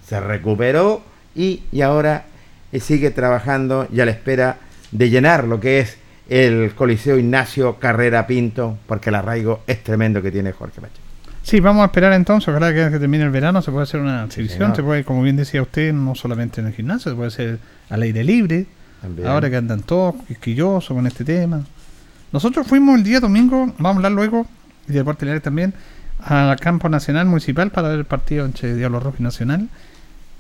se recuperó y, y ahora eh, sigue trabajando y a la espera de llenar lo que es el Coliseo Ignacio Carrera Pinto, porque el arraigo es tremendo que tiene Jorge Pacheco. Sí, vamos a esperar entonces, ojalá que, que termine el verano, se puede hacer una exhibición, se puede, como bien decía usted, no solamente en el gimnasio, se puede hacer al aire libre, También. ahora que andan todos quisquillosos con este tema. Nosotros fuimos el día domingo, vamos a hablar luego, y de Deporte Linares también, al campo nacional municipal para ver el partido entre Diablo Rojo y Nacional.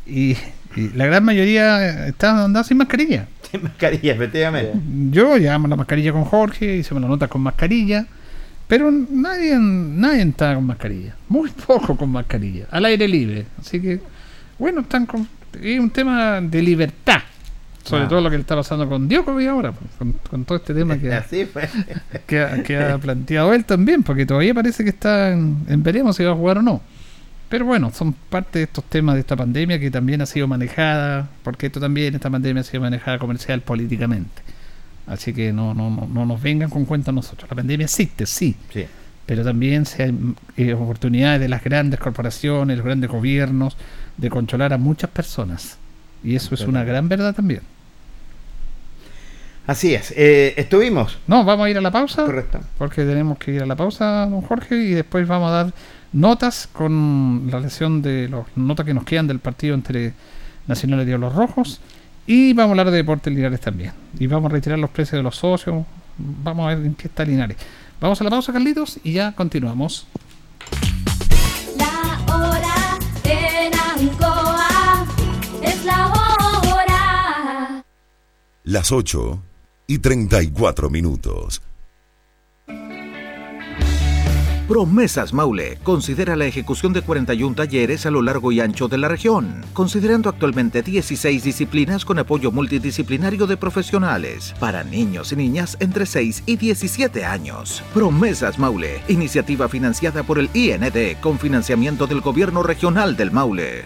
Y, y la gran mayoría está andando sin mascarilla. *laughs* Sin mascarilla, efectivamente. Yo llevamos la mascarilla con Jorge, hicimos la nota con mascarilla, pero nadie, nadie está con mascarilla. Muy poco con mascarilla, al aire libre. Así que, bueno, están con. Es un tema de libertad. Sobre Ah. todo lo que le está pasando con Djokovic ahora, pues, con, con todo este tema que, *laughs* Así fue. que, ha, que ha planteado él también, porque todavía parece que está en, en veremos si va a jugar o no. Pero bueno, son parte de estos temas de esta pandemia que también ha sido manejada, porque esto también, esta pandemia ha sido manejada comercial políticamente. Así que no, no, no, no nos vengan con cuenta nosotros. La pandemia existe, sí, Sí. pero también se hay eh, oportunidades de las grandes corporaciones, los grandes gobiernos, de controlar a muchas personas. Y eso es una gran verdad también. Así es. Eh, estuvimos. No, vamos a ir a la pausa. Correcto. Porque tenemos que ir a la pausa, don Jorge, y después vamos a dar notas con la lesión de las notas que nos quedan del partido entre Nacional y Diablos Rojos Y vamos a hablar de Deportes Linares también. Y vamos a retirar los precios de los socios. Vamos a ver en qué está Linares. Vamos a la pausa, Carlitos, y ya continuamos. La hora en Ancoa es la hora. Las 8 y 34 minutos. Promesas Maule considera la ejecución de 41 talleres a lo largo y ancho de la región, considerando actualmente 16 disciplinas con apoyo multidisciplinario de profesionales para niños y niñas entre 6 y 17 años. Promesas Maule, iniciativa financiada por el IND con financiamiento del Gobierno Regional del Maule.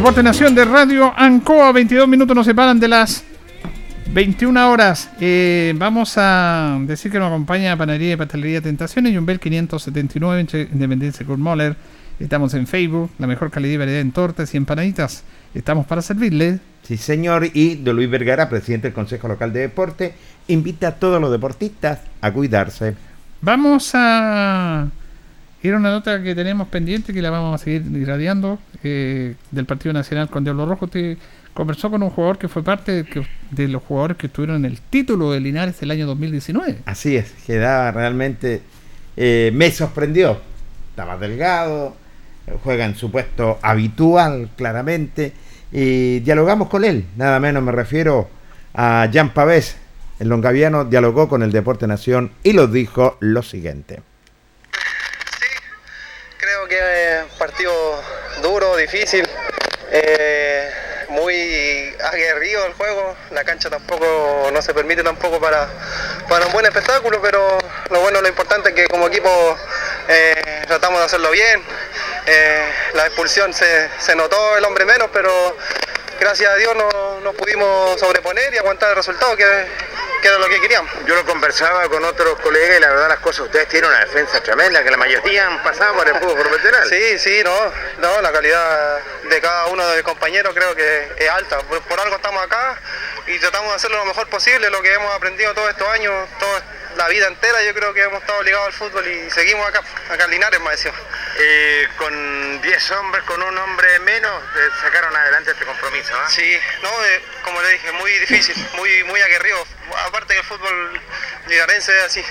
Deporte Nación de Radio Ancoa, 22 minutos nos separan de las 21 horas. Eh, vamos a decir que nos acompaña Panadería y Pastelería Tentaciones y un Bel 579 entre Independencia Moller. Estamos en Facebook, la mejor calidad y variedad en tortas y empanaditas. Estamos para servirle. Sí, señor. Y de Luis Vergara, presidente del Consejo Local de Deporte, invita a todos los deportistas a cuidarse. Vamos a ir a una nota que tenemos pendiente que la vamos a seguir irradiando eh, del Partido Nacional con Diablo Rojo. Usted conversó con un jugador que fue parte de, los jugadores que estuvieron en el título de Linares el año 2019. Así es, que da realmente. eh, me sorprendió. Más delgado, juega en su puesto habitual, claramente. Y dialogamos con él, nada menos me refiero a Jan Pavés. El longaviano dialogó con el Deporte Nación y nos dijo lo siguiente. Partido duro, difícil, eh, muy aguerrido el juego. La cancha tampoco no se permite tampoco para, para un buen espectáculo, pero lo bueno, lo importante es que como equipo eh, tratamos de hacerlo bien. Eh, la expulsión se, se notó el hombre menos, pero gracias a Dios no- nos pudimos sobreponer y aguantar el resultado que, que era lo que queríamos. Yo lo conversaba con otros colegas y la verdad las cosas, ustedes tienen una defensa tremenda, que la mayoría han pasado por el fútbol profesional. Sí, sí, no, no, la calidad de cada uno de mis compañeros creo que es alta. Por, por algo estamos acá y tratamos de hacerlo lo mejor posible, lo que hemos aprendido todos estos años, toda la vida entera, yo creo que hemos estado ligados al fútbol y seguimos acá, acá en Linares, más decía. Eh, con 10 hombres, con un hombre menos, eh, sacaron adelante este compromiso. ¿ah? Sí, no, como le dije, muy difícil, muy, muy aguerrido. Aparte que el fútbol linarense es así.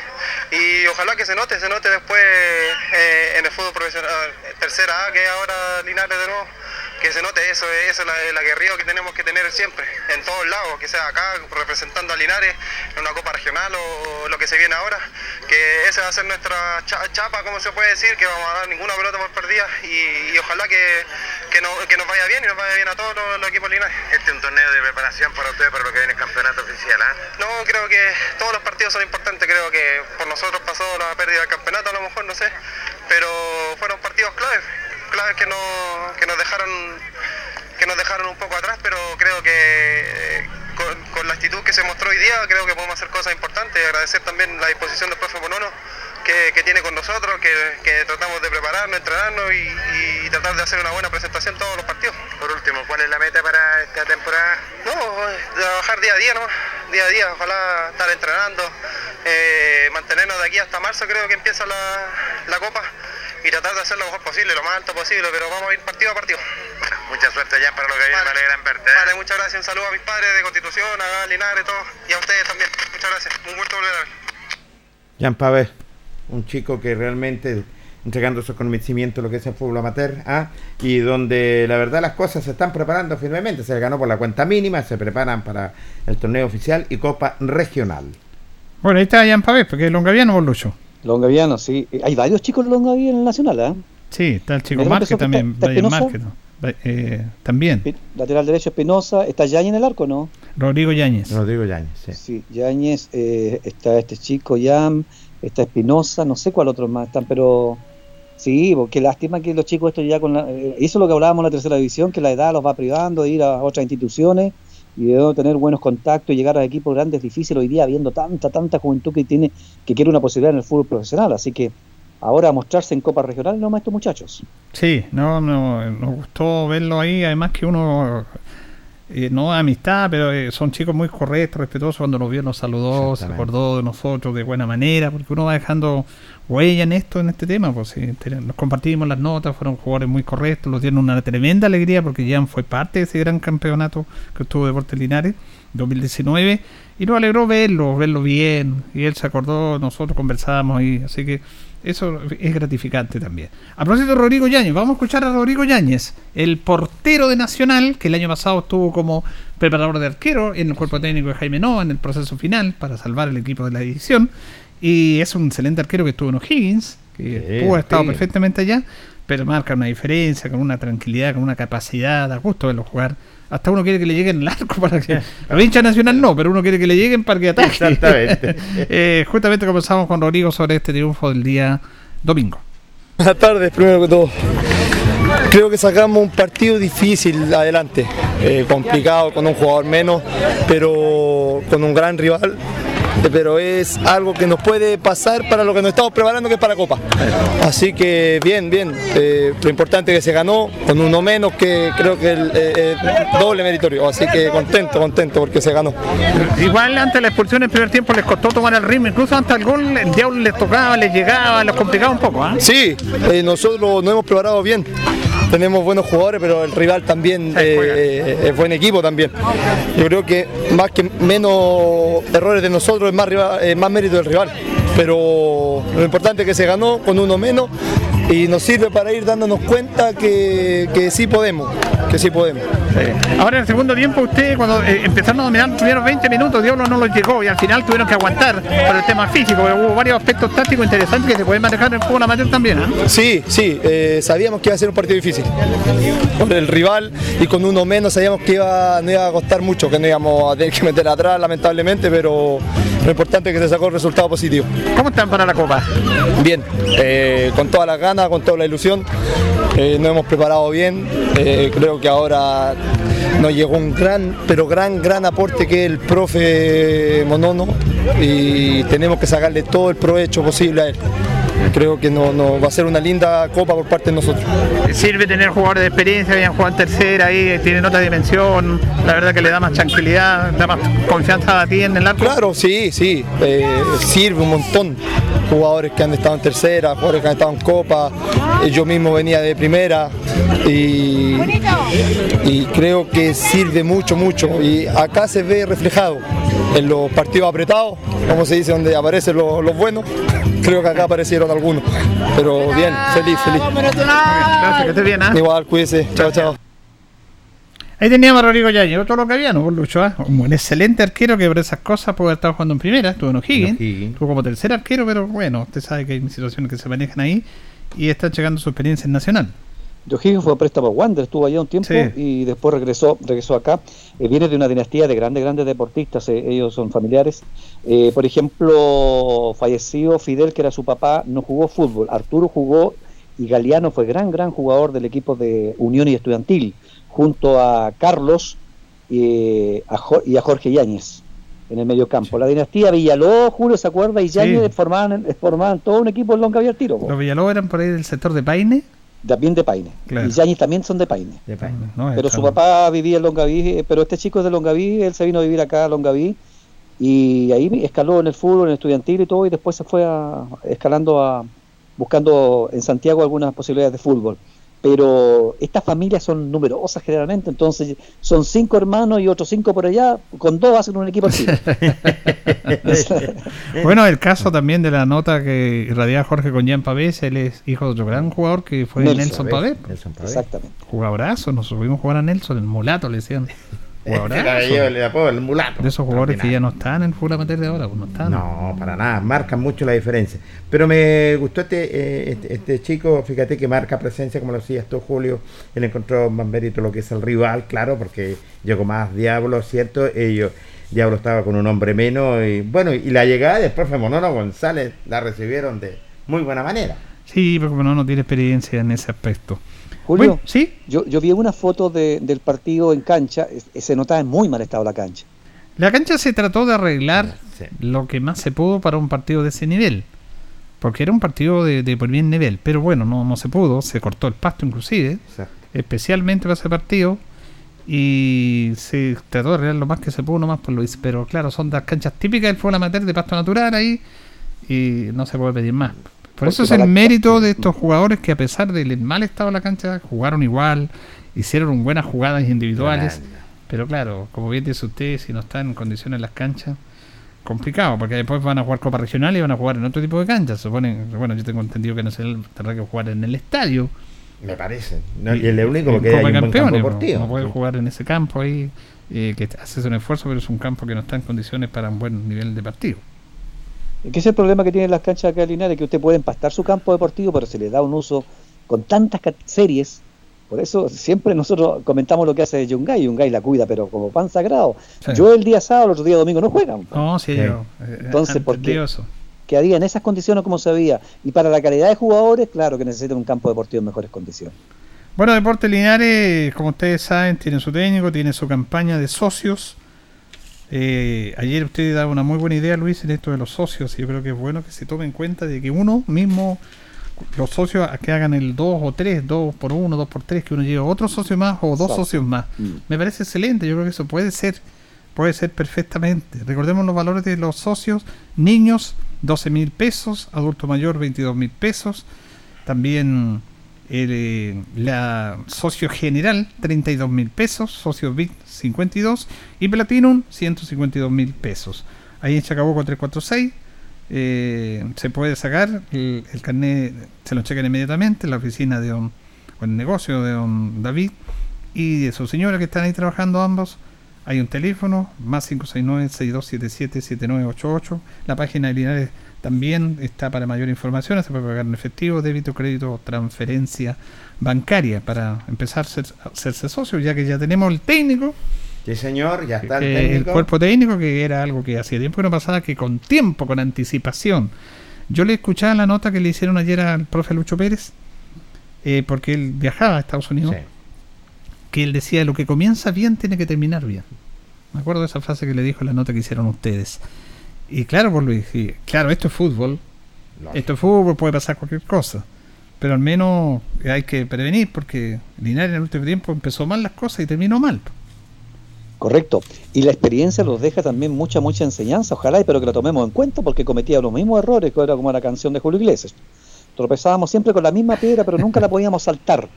Y ojalá que se note, se note después eh, en el fútbol profesional, tercera A, que ahora Linares de nuevo, que se note eso, eh, eso es la- el aguerrido que tenemos que tener siempre, en todos lados, que sea acá representando a Linares en una copa regional o lo que se viene ahora, que esa va a ser nuestra cha- chapa, como se puede decir, que vamos a dar ninguna pelota por perdida y, y ojalá que, que, no- que nos vaya bien y nos vaya bien a todos los, los equipos Linares. Este es un torneo de preparación para ustedes para lo que viene el campeonato oficial. ¿ah? No, creo que todos los partidos son importantes. Creo que por nosotros pasó la pérdida del campeonato, a lo mejor, no sé. Pero fueron partidos claves, claves que, no, que nos dejaron que nos dejaron un poco atrás, pero creo que eh, con, con la actitud que se mostró hoy día, creo que podemos hacer cosas importantes. Agradecer también la disposición del profe Bonono que, que tiene con nosotros, que, que tratamos de prepararnos, entrenarnos y, y tratar de hacer una buena presentación todos los partidos. Por último, ¿cuál es la meta para esta temporada? No, eh, trabajar día a día, ¿no? Día a día, ojalá estar entrenando, eh, mantenernos de aquí hasta marzo, creo que empieza la, la Copa, y tratar de hacer lo mejor posible, lo más alto posible, pero vamos a ir partido a partido. Mucha suerte ya para lo que viene, me alegran verte. ¿eh? Vale, muchas gracias, un saludo a mis padres de Constitución, a Linares, todo, y a ustedes también. Muchas gracias, un gusto volver a ver. Jan Pavés, un chico que realmente entregando su conocimiento lo que es el fútbol amateur, ¿ah? y donde la verdad las cosas se están preparando firmemente, se ganó por la cuenta mínima, se preparan para el torneo oficial y Copa Regional. Bueno, ahí está Jan Pavés, porque es longaviano por Lucho. Longaviano, sí. Eh, Hay varios chicos longavianos en el Nacional, ¿ah? Sí, está el chico Márquez también, está- está eh, también, Lateral derecho Espinosa. ¿Está Yañez en el arco no? Rodrigo Yáñez. Rodrigo Yáñez, sí. Sí, Yañez, eh, está este chico Yam, está Espinosa, no sé cuál otro más están, pero sí, bo, qué lástima que los chicos estos ya con la, eh, eso es lo que hablábamos en la tercera división, que la edad los va privando de ir a otras instituciones y de tener buenos contactos y llegar a equipos grandes es difícil hoy día habiendo tanta, tanta juventud que tiene, que quiere una posibilidad en el fútbol profesional, así que ahora mostrarse en Copa Regional no más estos muchachos. Sí, no, no, nos gustó verlo ahí, además que uno, eh, no amistad, pero eh, son chicos muy correctos, respetuosos, cuando nos vio nos saludó, se acordó de nosotros de buena manera, porque uno va dejando huella en esto, en este tema, pues te- nos compartimos las notas, fueron jugadores muy correctos, los dieron una tremenda alegría, porque Jan fue parte de ese gran campeonato que estuvo Deportes Linares, 2019, y nos alegró verlo, verlo bien, y él se acordó, nosotros conversábamos ahí, así que eso es gratificante también. A propósito de Rodrigo Yáñez, vamos a escuchar a Rodrigo Yáñez, el portero de Nacional, que el año pasado estuvo como preparador de arquero en el cuerpo técnico de Jaime Noa en el proceso final para salvar el equipo de la división. Y es un excelente arquero que estuvo en O'Higgins, que Sí, pudo haber estado sí. perfectamente allá, pero marca una diferencia, con una tranquilidad, con una capacidad, da gusto verlo jugar. Hasta uno quiere que le lleguen el arco para que. *laughs* A hincha nacional no, pero uno quiere que le lleguen para que ataque. Exactamente. *laughs* Eh, justamente conversamos con Rodrigo sobre este triunfo del día domingo. Buenas tardes, primero que todo. Creo que sacamos un partido difícil adelante, eh, complicado con un jugador menos, pero con un gran rival. Pero es algo que nos puede pasar para lo que nos estamos preparando, que es para Copa. Así que bien, bien. eh, lo importante es que se ganó con uno menos, que creo que el eh, eh, doble meritorio. Así que contento, contento porque se ganó. Igual antes de la expulsión en el primer tiempo les costó tomar el ritmo, incluso antes del gol el diablo les tocaba, les llegaba, les complicaba un poco. ¿ah? Sí, nosotros nos hemos preparado bien. Tenemos buenos jugadores, pero el rival también eh, eh, es buen equipo también. Yo creo que más que menos errores de nosotros es más, rival- eh, más mérito del rival. Pero lo importante es que se ganó con uno menos y nos sirve para ir dándonos cuenta que, que sí podemos, que sí podemos. Ahora en el segundo tiempo usted cuando eh, empezaron a dominar los primeros 20 minutos Diablo no los llegó y al final tuvieron que aguantar por el tema físico, pero hubo varios aspectos tácticos interesantes que se pueden manejar en el fútbol amateur también. ¿ah? Sí, sí, eh, sabíamos que iba a ser un partido difícil. Por el rival y con uno menos sabíamos que iba, no iba a costar mucho, que no íbamos a tener que meter atrás lamentablemente, pero lo importante es que se sacó el resultado positivo. ¿Cómo están para la Copa? Bien, eh, con todas las ganas, con toda la ilusión. eh, nos hemos preparado bien. eh, creo que ahora nos llegó un gran, pero gran, gran aporte que es el profe Monono y tenemos que sacarle todo el provecho posible a él. Creo que no, no- va a ser una linda copa por parte de nosotros. Sirve tener jugadores de experiencia, habían jugado en tercera ahí, tienen otra dimensión, la verdad que le da más tranquilidad, da más confianza a ti en el arco. Claro, sí, sí, eh, sirve un montón. Jugadores que han estado en tercera, jugadores que han estado en copa, eh, yo mismo venía de primera y, y creo que sirve mucho, mucho. Y acá se ve reflejado en los partidos apretados, como se dice, donde aparecen los, los buenos. Creo que acá aparecieron algunos. Pero bien, feliz, feliz. Gracias, que estés bien, ¿ah? Igual, cuídese. Chao, chao. Ahí teníamos a Rodrigo Yañez, otro lo que había, ¿no? Lucho, ¿ah? Un excelente arquero que por esas cosas puede haber estado jugando en primera, estuvo en O'Higgins, estuvo como tercer arquero, pero bueno, usted sabe que hay situaciones que se manejan ahí y está llegando su experiencia en Nacional. O'Higgins fue a préstamo a Wander, estuvo allá un tiempo Sí. y después regresó regresó acá. Eh, viene de una dinastía de grandes, grandes deportistas, eh, ellos son familiares. Eh, por ejemplo, falleció Fidel, que era su papá, no jugó fútbol. Arturo jugó y Galeano fue gran, gran jugador del equipo de Unión y Estudiantil, junto a Carlos eh, a Jo- y a Jorge Yáñez en el medio campo. La dinastía Villalobos, Julio, ¿se acuerda? Y Yáñez formaban, formaban todo un equipo en Longaví al tiro. po. Los Villalobos eran por ahí del sector de Paine. También de Paine. Claro. Y Yáñez también son de Paine. No, Pero su papá vivía en Longaví, eh, pero este chico es de Longaví, él se vino a vivir acá a Longaví y ahí escaló en el fútbol, en el estudiantil y todo, y después se fue a, escalando a, buscando en Santiago algunas posibilidades de fútbol. Pero estas familias son numerosas generalmente, entonces son cinco hermanos y otros cinco por allá, con dos hacen un equipo así. *laughs* Bueno, el caso también de la nota que irradiaba Jorge con Jean Pavés, él es hijo de otro gran jugador que fue Nelson, Pavés. Exactamente. Jugadorazo, nos subimos a jugar a Nelson, el mulato le decían. Jugadorazo. Era yo el apodo, el mulato. De esos jugadores que ya no están en el fútbol amateur de ahora, pues no están. No, para nada, marcan mucho la diferencia. Pero me gustó este, eh, este, este chico, fíjate que marca presencia, como lo decías tú, Julio. Él encontró más mérito lo que es el rival, claro, porque llegó más Diablo, ¿cierto? Ellos, Diablo estaba con un hombre menos. Y bueno, y la llegada del profe Monono González la recibieron de muy buena manera. Sí, pero como no, no tiene experiencia en ese aspecto. Julio, Bueno, sí. yo, yo vi una foto de- del partido en cancha, se notaba en muy mal estado la cancha. La cancha se trató de arreglar lo que más se pudo para un partido de ese nivel. Porque era un partido de, de por bien nivel. Pero bueno, no, no se pudo. Se cortó el pasto inclusive. Especialmente para ese partido. Y se trató de arreglar lo más que se pudo nomás por lo Pero claro, son las canchas típicas del fútbol amateur de pasto natural ahí. Y no se puede pedir más. Por eso es el mérito de estos jugadores que a pesar del mal estado de la cancha, jugaron igual, hicieron buenas jugadas individuales. Pero claro, como bien dice usted, si no están en condiciones las canchas, complicado, porque después van a jugar Copa Regional y van a jugar en otro tipo de canchas. Supone, bueno, yo tengo entendido que Nacional tendrá que jugar en el estadio. Me parece. No, y el único porque hay un buen Campeones, campo no-. No puede jugar en ese campo ahí, eh, que haces un esfuerzo, pero es un campo que no está en condiciones para un buen nivel de partido. Que es el problema que tienen las canchas acá de Linares, que usted puede empastar su campo deportivo, pero se le da un uso con tantas series. Por eso siempre nosotros comentamos lo que hace Yungay, Yungay la cuida, pero como pan sagrado. Sí. Yo el día sábado, el otro día domingo no juegan. No, sí, yo. eh, Entonces, eh, ¿por qué? Quedaría en esas condiciones como se veía. Y para la calidad de jugadores, claro que necesitan un campo deportivo en mejores condiciones. Bueno, Deporte Linares, como ustedes saben, tiene su técnico, tiene su campaña de socios. Eh, ayer usted daba una muy buena idea, Luis, en esto de los socios. Y yo creo que es bueno que se tome en cuenta de que uno mismo, los socios que hagan el 2 o 3, 2 por 1, 2 por 3, que uno lleve otro socio más o dos socios más. Mm. Me parece excelente, yo creo que eso puede ser, puede ser perfectamente. Recordemos los valores de los socios, niños 12 mil pesos, adulto mayor 22 mil pesos, también eh, la socio general 32 mil pesos, socio VIP 52 y Platinum 152 mil pesos. Ahí en Chacabuco 346 eh, se puede sacar el, el carnet, se lo checan inmediatamente en la oficina de don, o el negocio de don David y de su señora que están ahí trabajando ambos. Hay un teléfono, más 569-6277-7988. La página de Linares también está para mayor información. Se puede pagar en efectivo, débito, crédito, transferencia bancaria para empezar a ser- hacerse socio, ya que ya tenemos el técnico. Sí, señor, ya está el que- el técnico. cuerpo técnico, que era algo que hacía tiempo que no pasaba, que con tiempo, con anticipación. Yo le escuchaba la nota que le hicieron ayer al profe Lucho Pérez, eh, porque él viajaba a Estados Unidos, Sí. que él decía, lo que comienza bien tiene que terminar bien. Me acuerdo de esa frase que le dijo en la nota que hicieron ustedes. Y claro, por Luis, y claro, esto es fútbol. Esto es fútbol, puede pasar cualquier cosa. Pero al menos hay que prevenir porque Linares en el último tiempo empezó mal las cosas y terminó mal. Correcto. Y la experiencia nos deja también mucha, mucha enseñanza. Ojalá, pero que la tomemos en cuenta porque cometía los mismos errores que era como la canción de Julio Iglesias. Tropezábamos siempre con la misma piedra, pero nunca la *laughs* podíamos saltar.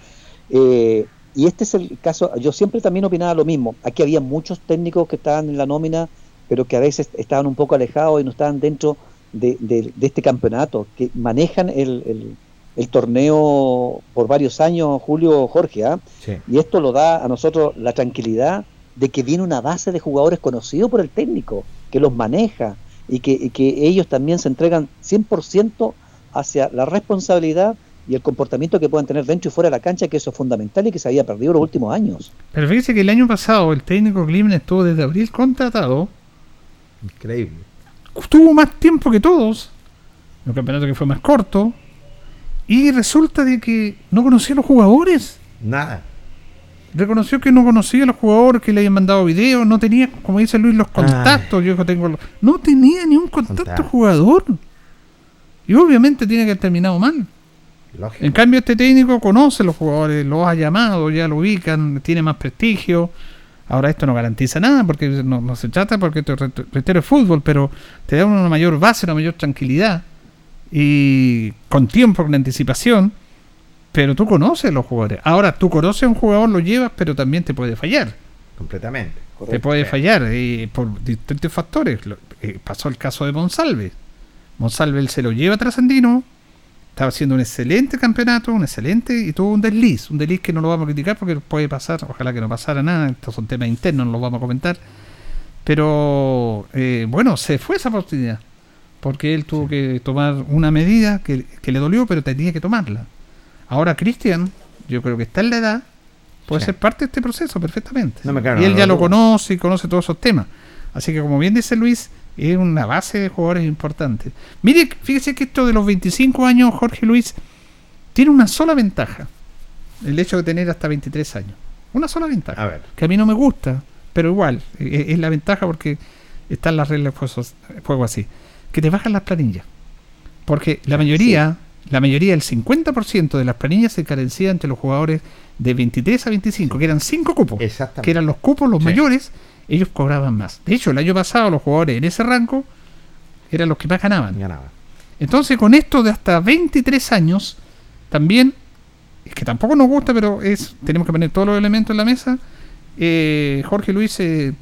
Eh, y este es el caso. Yo siempre también opinaba lo mismo. Aquí había muchos técnicos que estaban en la nómina, pero que a veces estaban un poco alejados y no estaban dentro de, de- de este campeonato, que manejan el, el- el torneo por varios años, Julio Jorge. ¿ah? Sí. Y esto lo da a nosotros la tranquilidad de que viene una base de jugadores conocidos por el técnico, que los maneja y que, y que ellos también se entregan 100% hacia la responsabilidad y el comportamiento que puedan tener dentro y fuera de la cancha, que eso es fundamental y que se había perdido los últimos años. Pero fíjese que el año pasado el técnico Kliman estuvo desde abril contratado, Increíble. tuvo más tiempo que todos, un campeonato que fue más corto, y resulta de que no conocía a los jugadores. Nada. Reconoció que no conocía a los jugadores, que le habían mandado videos, no tenía, como dice Luis, los contactos. Yo tengo los- no tenía ni un contacto Contacto. jugador. Y obviamente tiene que haber terminado mal. Lógico. En cambio, este técnico conoce a los jugadores, los ha llamado, ya lo ubican, tiene más prestigio. Ahora esto no garantiza nada porque no, no se trata porque esto re- reitero es fútbol, pero te da una mayor base, una mayor tranquilidad y con tiempo, con anticipación. Pero tú conoces a los jugadores. Ahora tú conoces a un jugador, lo llevas, pero también te puede fallar. Completamente. Te puede fallar eh, por distintos factores. Lo- eh, pasó el caso de Monsalve. Monsalve él se lo lleva a Trasandino. Estaba haciendo un excelente campeonato, un excelente, y tuvo un desliz. Un desliz que no lo vamos a criticar porque puede pasar, ojalá que no pasara nada. Estos son temas internos, no los vamos a comentar. Pero eh, bueno, se fue esa oportunidad. Porque él tuvo que tomar una medida que, que le dolió, pero tenía que tomarla. Ahora Cristian, yo creo que está en la edad, puede Sí. ser parte de este proceso perfectamente. No me y él la ya menor lo conoce y conoce todos esos temas. Así que como bien dice Luis, es una base de jugadores importantes. Mire, fíjese que esto de los 25 años, Jorge Luis, tiene una sola ventaja. El hecho de tener hasta 23 años. Una sola ventaja. A ver. Que a mí no me gusta, pero igual, eh, es la ventaja porque están las reglas de juego, así. Que te bajan las planillas. Porque la mayoría, la mayoría, el 50% de las planillas se carecía entre los jugadores de 23 a 25, que eran 5 cupos. Exactamente. Que eran los cupos, los Sí. mayores, ellos cobraban más. De hecho, el año pasado los jugadores en ese rango eran los que más ganaban. Ganaba. Entonces, con esto de hasta 23 años, también, es que tampoco nos gusta, pero es tenemos que poner todos los elementos en la mesa. eh, Jorge Luis, eh,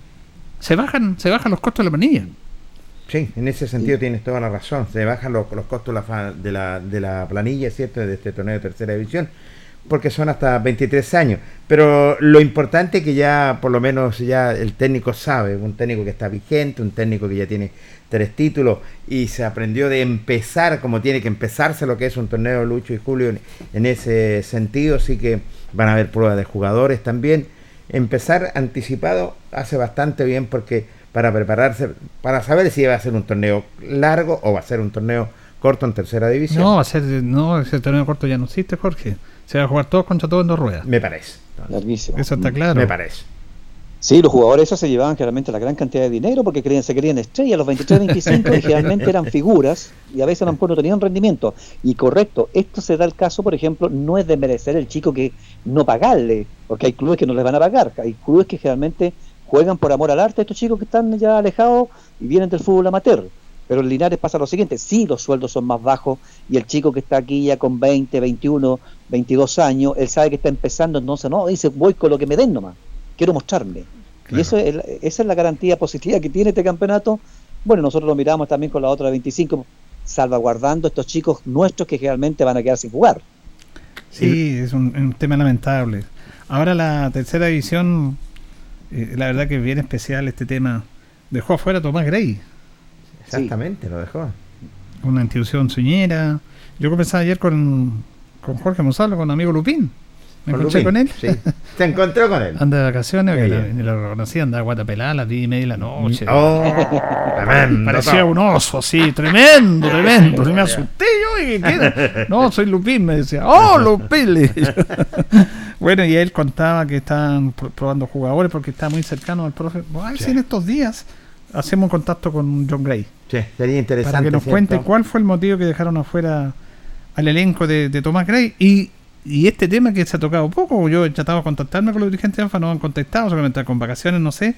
se bajan se bajan los costos de la planilla. Sí, en ese sentido tienes toda la razón. Se bajan los, los costos de la, fa- de, la, de la planilla, ¿cierto? De este torneo de tercera división, porque son hasta 23 años. Pero lo importante es que ya, por lo menos, ya el técnico sabe, un técnico que está vigente, un técnico que ya tiene tres títulos y se aprendió de empezar como tiene que empezarse lo que es un torneo Lucho y Julio en, ese sentido. Así que van a haber pruebas de jugadores también. Empezar anticipado hace bastante bien porque para prepararse, para saber si va a ser un torneo largo o va a ser un torneo corto en tercera división. No, va a ser, no, ese torneo corto ya no existe, Jorge. Se va a jugar todos contra todos en dos ruedas. Me parece. Larguísimo. Eso está claro. Me parece. Sí, los jugadores esos se llevaban generalmente la gran cantidad de dinero porque querían, se querían estrellas, los 23, 25, y generalmente eran *laughs* figuras y a veces a lo mejor no tenían rendimiento. Y correcto, esto se da el caso, por ejemplo, no es de merecer el chico que no pagarle, porque hay clubes que no les van a pagar, hay clubes que generalmente juegan por amor al arte, estos chicos que están ya alejados y vienen del fútbol amateur. Pero en Linares pasa lo siguiente, sí los sueldos son más bajos y el chico que está aquí ya con 20, 21, 22 años, él sabe que está empezando, entonces no, dice voy con lo que me den nomás, quiero mostrarme. Y eso es, esa es la garantía positiva que tiene este campeonato. Bueno, nosotros lo miramos también con la otra 25, salvaguardando estos chicos nuestros que realmente van a quedar sin jugar. Sí, es un, un tema lamentable. Ahora la tercera división, eh, la verdad que es bien especial este tema. Dejó afuera a Tomás Grey, Exactamente, lo dejó. una institución suñera. Yo conversaba ayer con, con Jorge Monsalvo, con amigo Lupín. Me Con encontré Lupín, con él. sí. ¿Te encontró con él? Anda de vacaciones, que ni lo reconocí, andaba guatapelada a las 10 y media de la noche. Oh, tremendo, Parecía un oso, así, tremendo, tremendo. Me asusté yo. y ¿qué? No, soy Lupín, me decía. ¡Oh, Lupín! *laughs* bueno, y él contaba que estaban pr- probando jugadores porque está muy cercano al profe. A ver si en estos días hacemos un contacto con John Gray. Sí, sería interesante. Para que nos ¿cierto? cuente cuál fue el motivo que dejaron afuera al elenco de, de Tomás Gray. Y, y este tema que se ha tocado poco, yo he tratado de contactarme con los dirigentes de ANFA, no han contestado, solamente con vacaciones, no sé.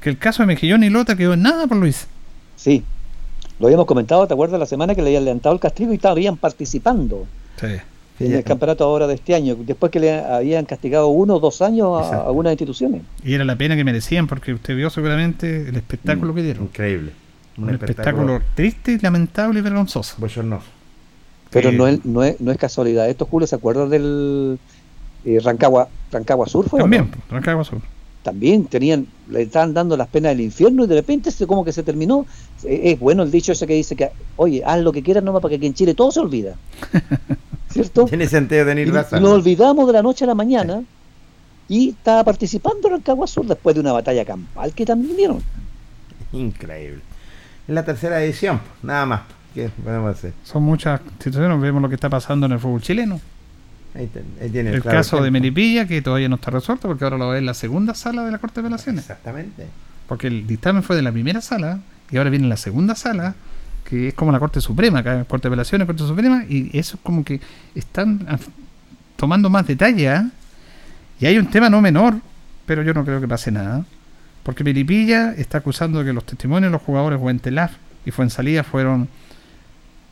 Que el caso de Mejillón y Lota quedó en nada por Luis. Sí, lo habíamos comentado, ¿te acuerdas la semana que le habían levantado el castigo y estaban participando Sí. En el campeonato ahora de este año, después que le habían castigado uno o dos años a, a algunas instituciones? Y era la pena que merecían, porque usted vio seguramente el espectáculo que dieron. Increíble. Un, espectáculo, triste, lamentable y vergonzoso. Bochornoso. Pero no, es, no, es, no es casualidad. Esto, Julio, ¿se acuerda del eh, Rancagua, Rancagua Sur? Fue, También, no? Rancagua Sur. También tenían, le estaban dando las penas del infierno y de repente se, como que se terminó. Eh, Es bueno el dicho ese que dice que, oye, haz lo que quieras nomás para que aquí en Chile todo se olvida. *laughs* ¿Cierto? Tiene sentido tener razón. nos olvidamos de la noche a la mañana y estaba participando Rancagua Sur después de una batalla campal que también dieron. Increíble. En la tercera edición, nada más. ¿Qué podemos hacer? Son muchas situaciones, vemos lo que está pasando en el fútbol chileno. Ahí, te- ahí tiene El claro caso de ejemplo. Melipilla, que todavía no está resuelto, porque ahora lo ve en la segunda sala de la Corte de Apelaciones. Exactamente. Porque el dictamen fue de la primera sala y ahora viene la segunda sala, que es como la Corte Suprema, acá Corte de Apelaciones, Corte Suprema, y eso es como que están af- tomando más detalle. ¿ah? Y hay un tema no menor, pero yo no creo que pase nada. Porque Melipilla está acusando de que los testimonios de los jugadores Huentelar y Fuensalida fueron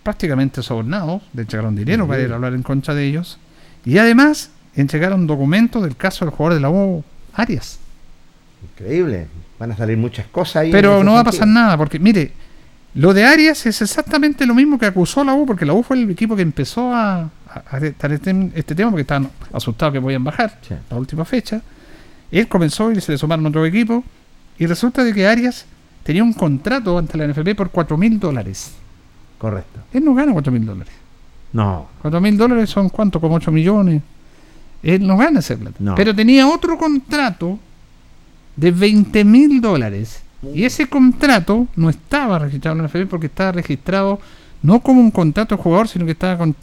prácticamente sobornados, le entregaron dinero para ir a hablar en contra de ellos. Y además entregaron documentos del caso del jugador de la U, Arias. Increíble. Van a salir muchas cosas ahí. Pero no va a pasar nada, porque mire, lo de Arias es exactamente lo mismo que acusó la U, porque la U fue el equipo que empezó a, a, tratar este, este tema, porque estaban asustados que podían bajar la última fecha. Él comenzó y se le sumaron otro equipo, y resulta de que Arias tenía un contrato ante la NFP por 4 mil dólares. Correcto. Él no gana 4 mil dólares. No. 4 mil dólares son cuánto, como 8 millones. Él no gana ese plata. No. Pero tenía otro contrato de 20 mil dólares. Y ese contrato no estaba registrado en la FB porque estaba registrado no como un contrato de jugador, sino que estaba con-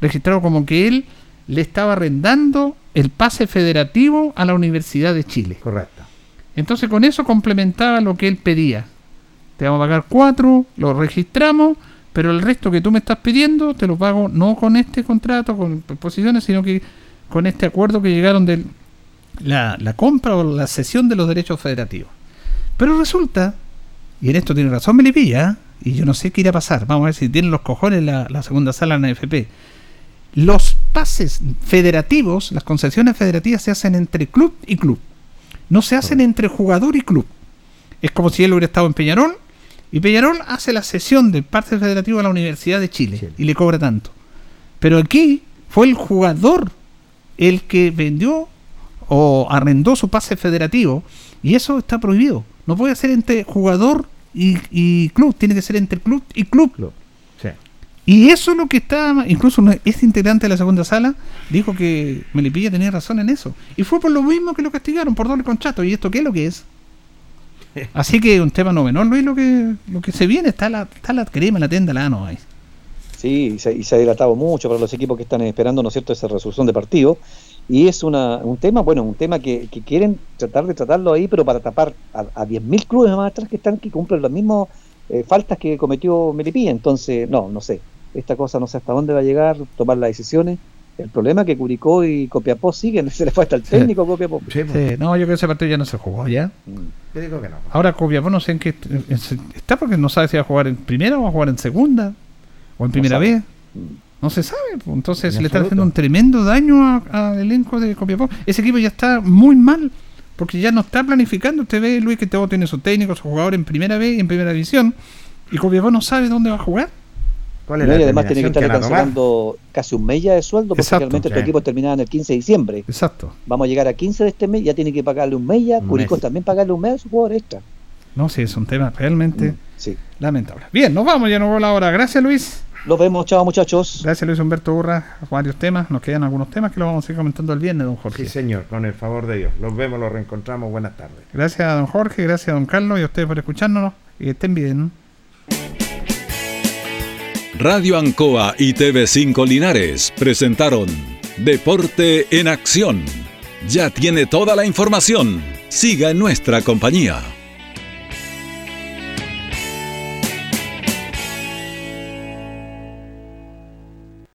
registrado como que él le estaba arrendando el pase federativo a la Universidad de Chile. Correcto. Entonces con eso complementaba lo que él pedía. Te vamos a pagar cuatro, lo registramos, pero el resto que tú me estás pidiendo te lo pago no con este contrato, con posiciones, sino que con este acuerdo que llegaron de la, la compra o la cesión de los derechos federativos. Pero resulta, y en esto tiene razón Melipilla, y yo no sé qué irá a pasar, vamos a ver si tienen los cojones la, la segunda sala en la AFP. Los pases federativos, las concesiones federativas se hacen entre club y club. No se hacen entre jugador y club. Es como si él hubiera estado en Peñarol y Peñarol hace la cesión del pase federativo a la Universidad de Chile y le cobra tanto. Pero aquí fue el jugador el que vendió o arrendó su pase federativo y eso está prohibido. No puede ser entre jugador y, y club, tiene que ser entre club y club. Sí. Y eso es lo que está, incluso este integrante de la segunda sala dijo que Melipilla tenía razón en eso. Y fue por lo mismo que lo castigaron, por doble contrato. ¿Y esto qué es lo que es? *laughs* Así que un tema no menor, Luis, lo que, lo que se viene, está la, está la crema en la tienda, la no hay. Sí, Sí, y se, y se ha dilatado mucho para los equipos que están esperando, ¿no es cierto?, esa resolución de partido. Y es una, un tema, bueno, un tema que, que quieren tratar de tratarlo ahí, pero para tapar a, a 10.000 clubes más atrás que están que cumplen las mismas eh, faltas que cometió Melipilla. Entonces, no, no sé. Esta cosa no sé hasta dónde va a llegar, tomar las decisiones. El problema es que Curicó y Copiapó siguen, *laughs* se les fue hasta el técnico Copiapó. Sí, no, yo creo que ese partido ya no se jugó ya. Yo digo que no. Ahora Copiapó no sé en qué en- está porque no sabe si va a jugar en primera o va a jugar en segunda o en primera sabe. vez. No se sabe, entonces En le está absoluto. haciendo un tremendo daño a- al elenco de Copiapó. Ese equipo ya está muy mal, porque ya no está planificando. Usted ve, Luis, que todo tiene sus técnicos, sus jugadores en primera vez y en primera división, y Copiapó no sabe dónde va a jugar. ¿Cuál No, y además tiene que estar cancelando casi un mes ya de sueldo, porque Exacto. realmente tu Sí. equipo terminaba en el 15 de diciembre. Exacto. Vamos a llegar a 15 de este mes, ya tiene que pagarle un mes ya. Un Curicó mes. también pagarle un mes a su jugador extra. No, sí, es un tema realmente Sí. lamentable. Bien, nos vamos, ya nos vamos la hora. Gracias, Luis. Nos vemos, chao muchachos. Gracias, Luis Humberto Urra. Varios temas, nos quedan algunos temas que los vamos a ir comentando el viernes, don Jorge. Sí, señor, con el favor de Dios. Los vemos, los reencontramos. Buenas tardes. Gracias a don Jorge, gracias a don Carlos y a ustedes por escucharnos. Y estén bien. Radio Ancoa y TV5 Linares presentaron Deporte en Acción. Ya tiene toda la información. Siga en nuestra compañía.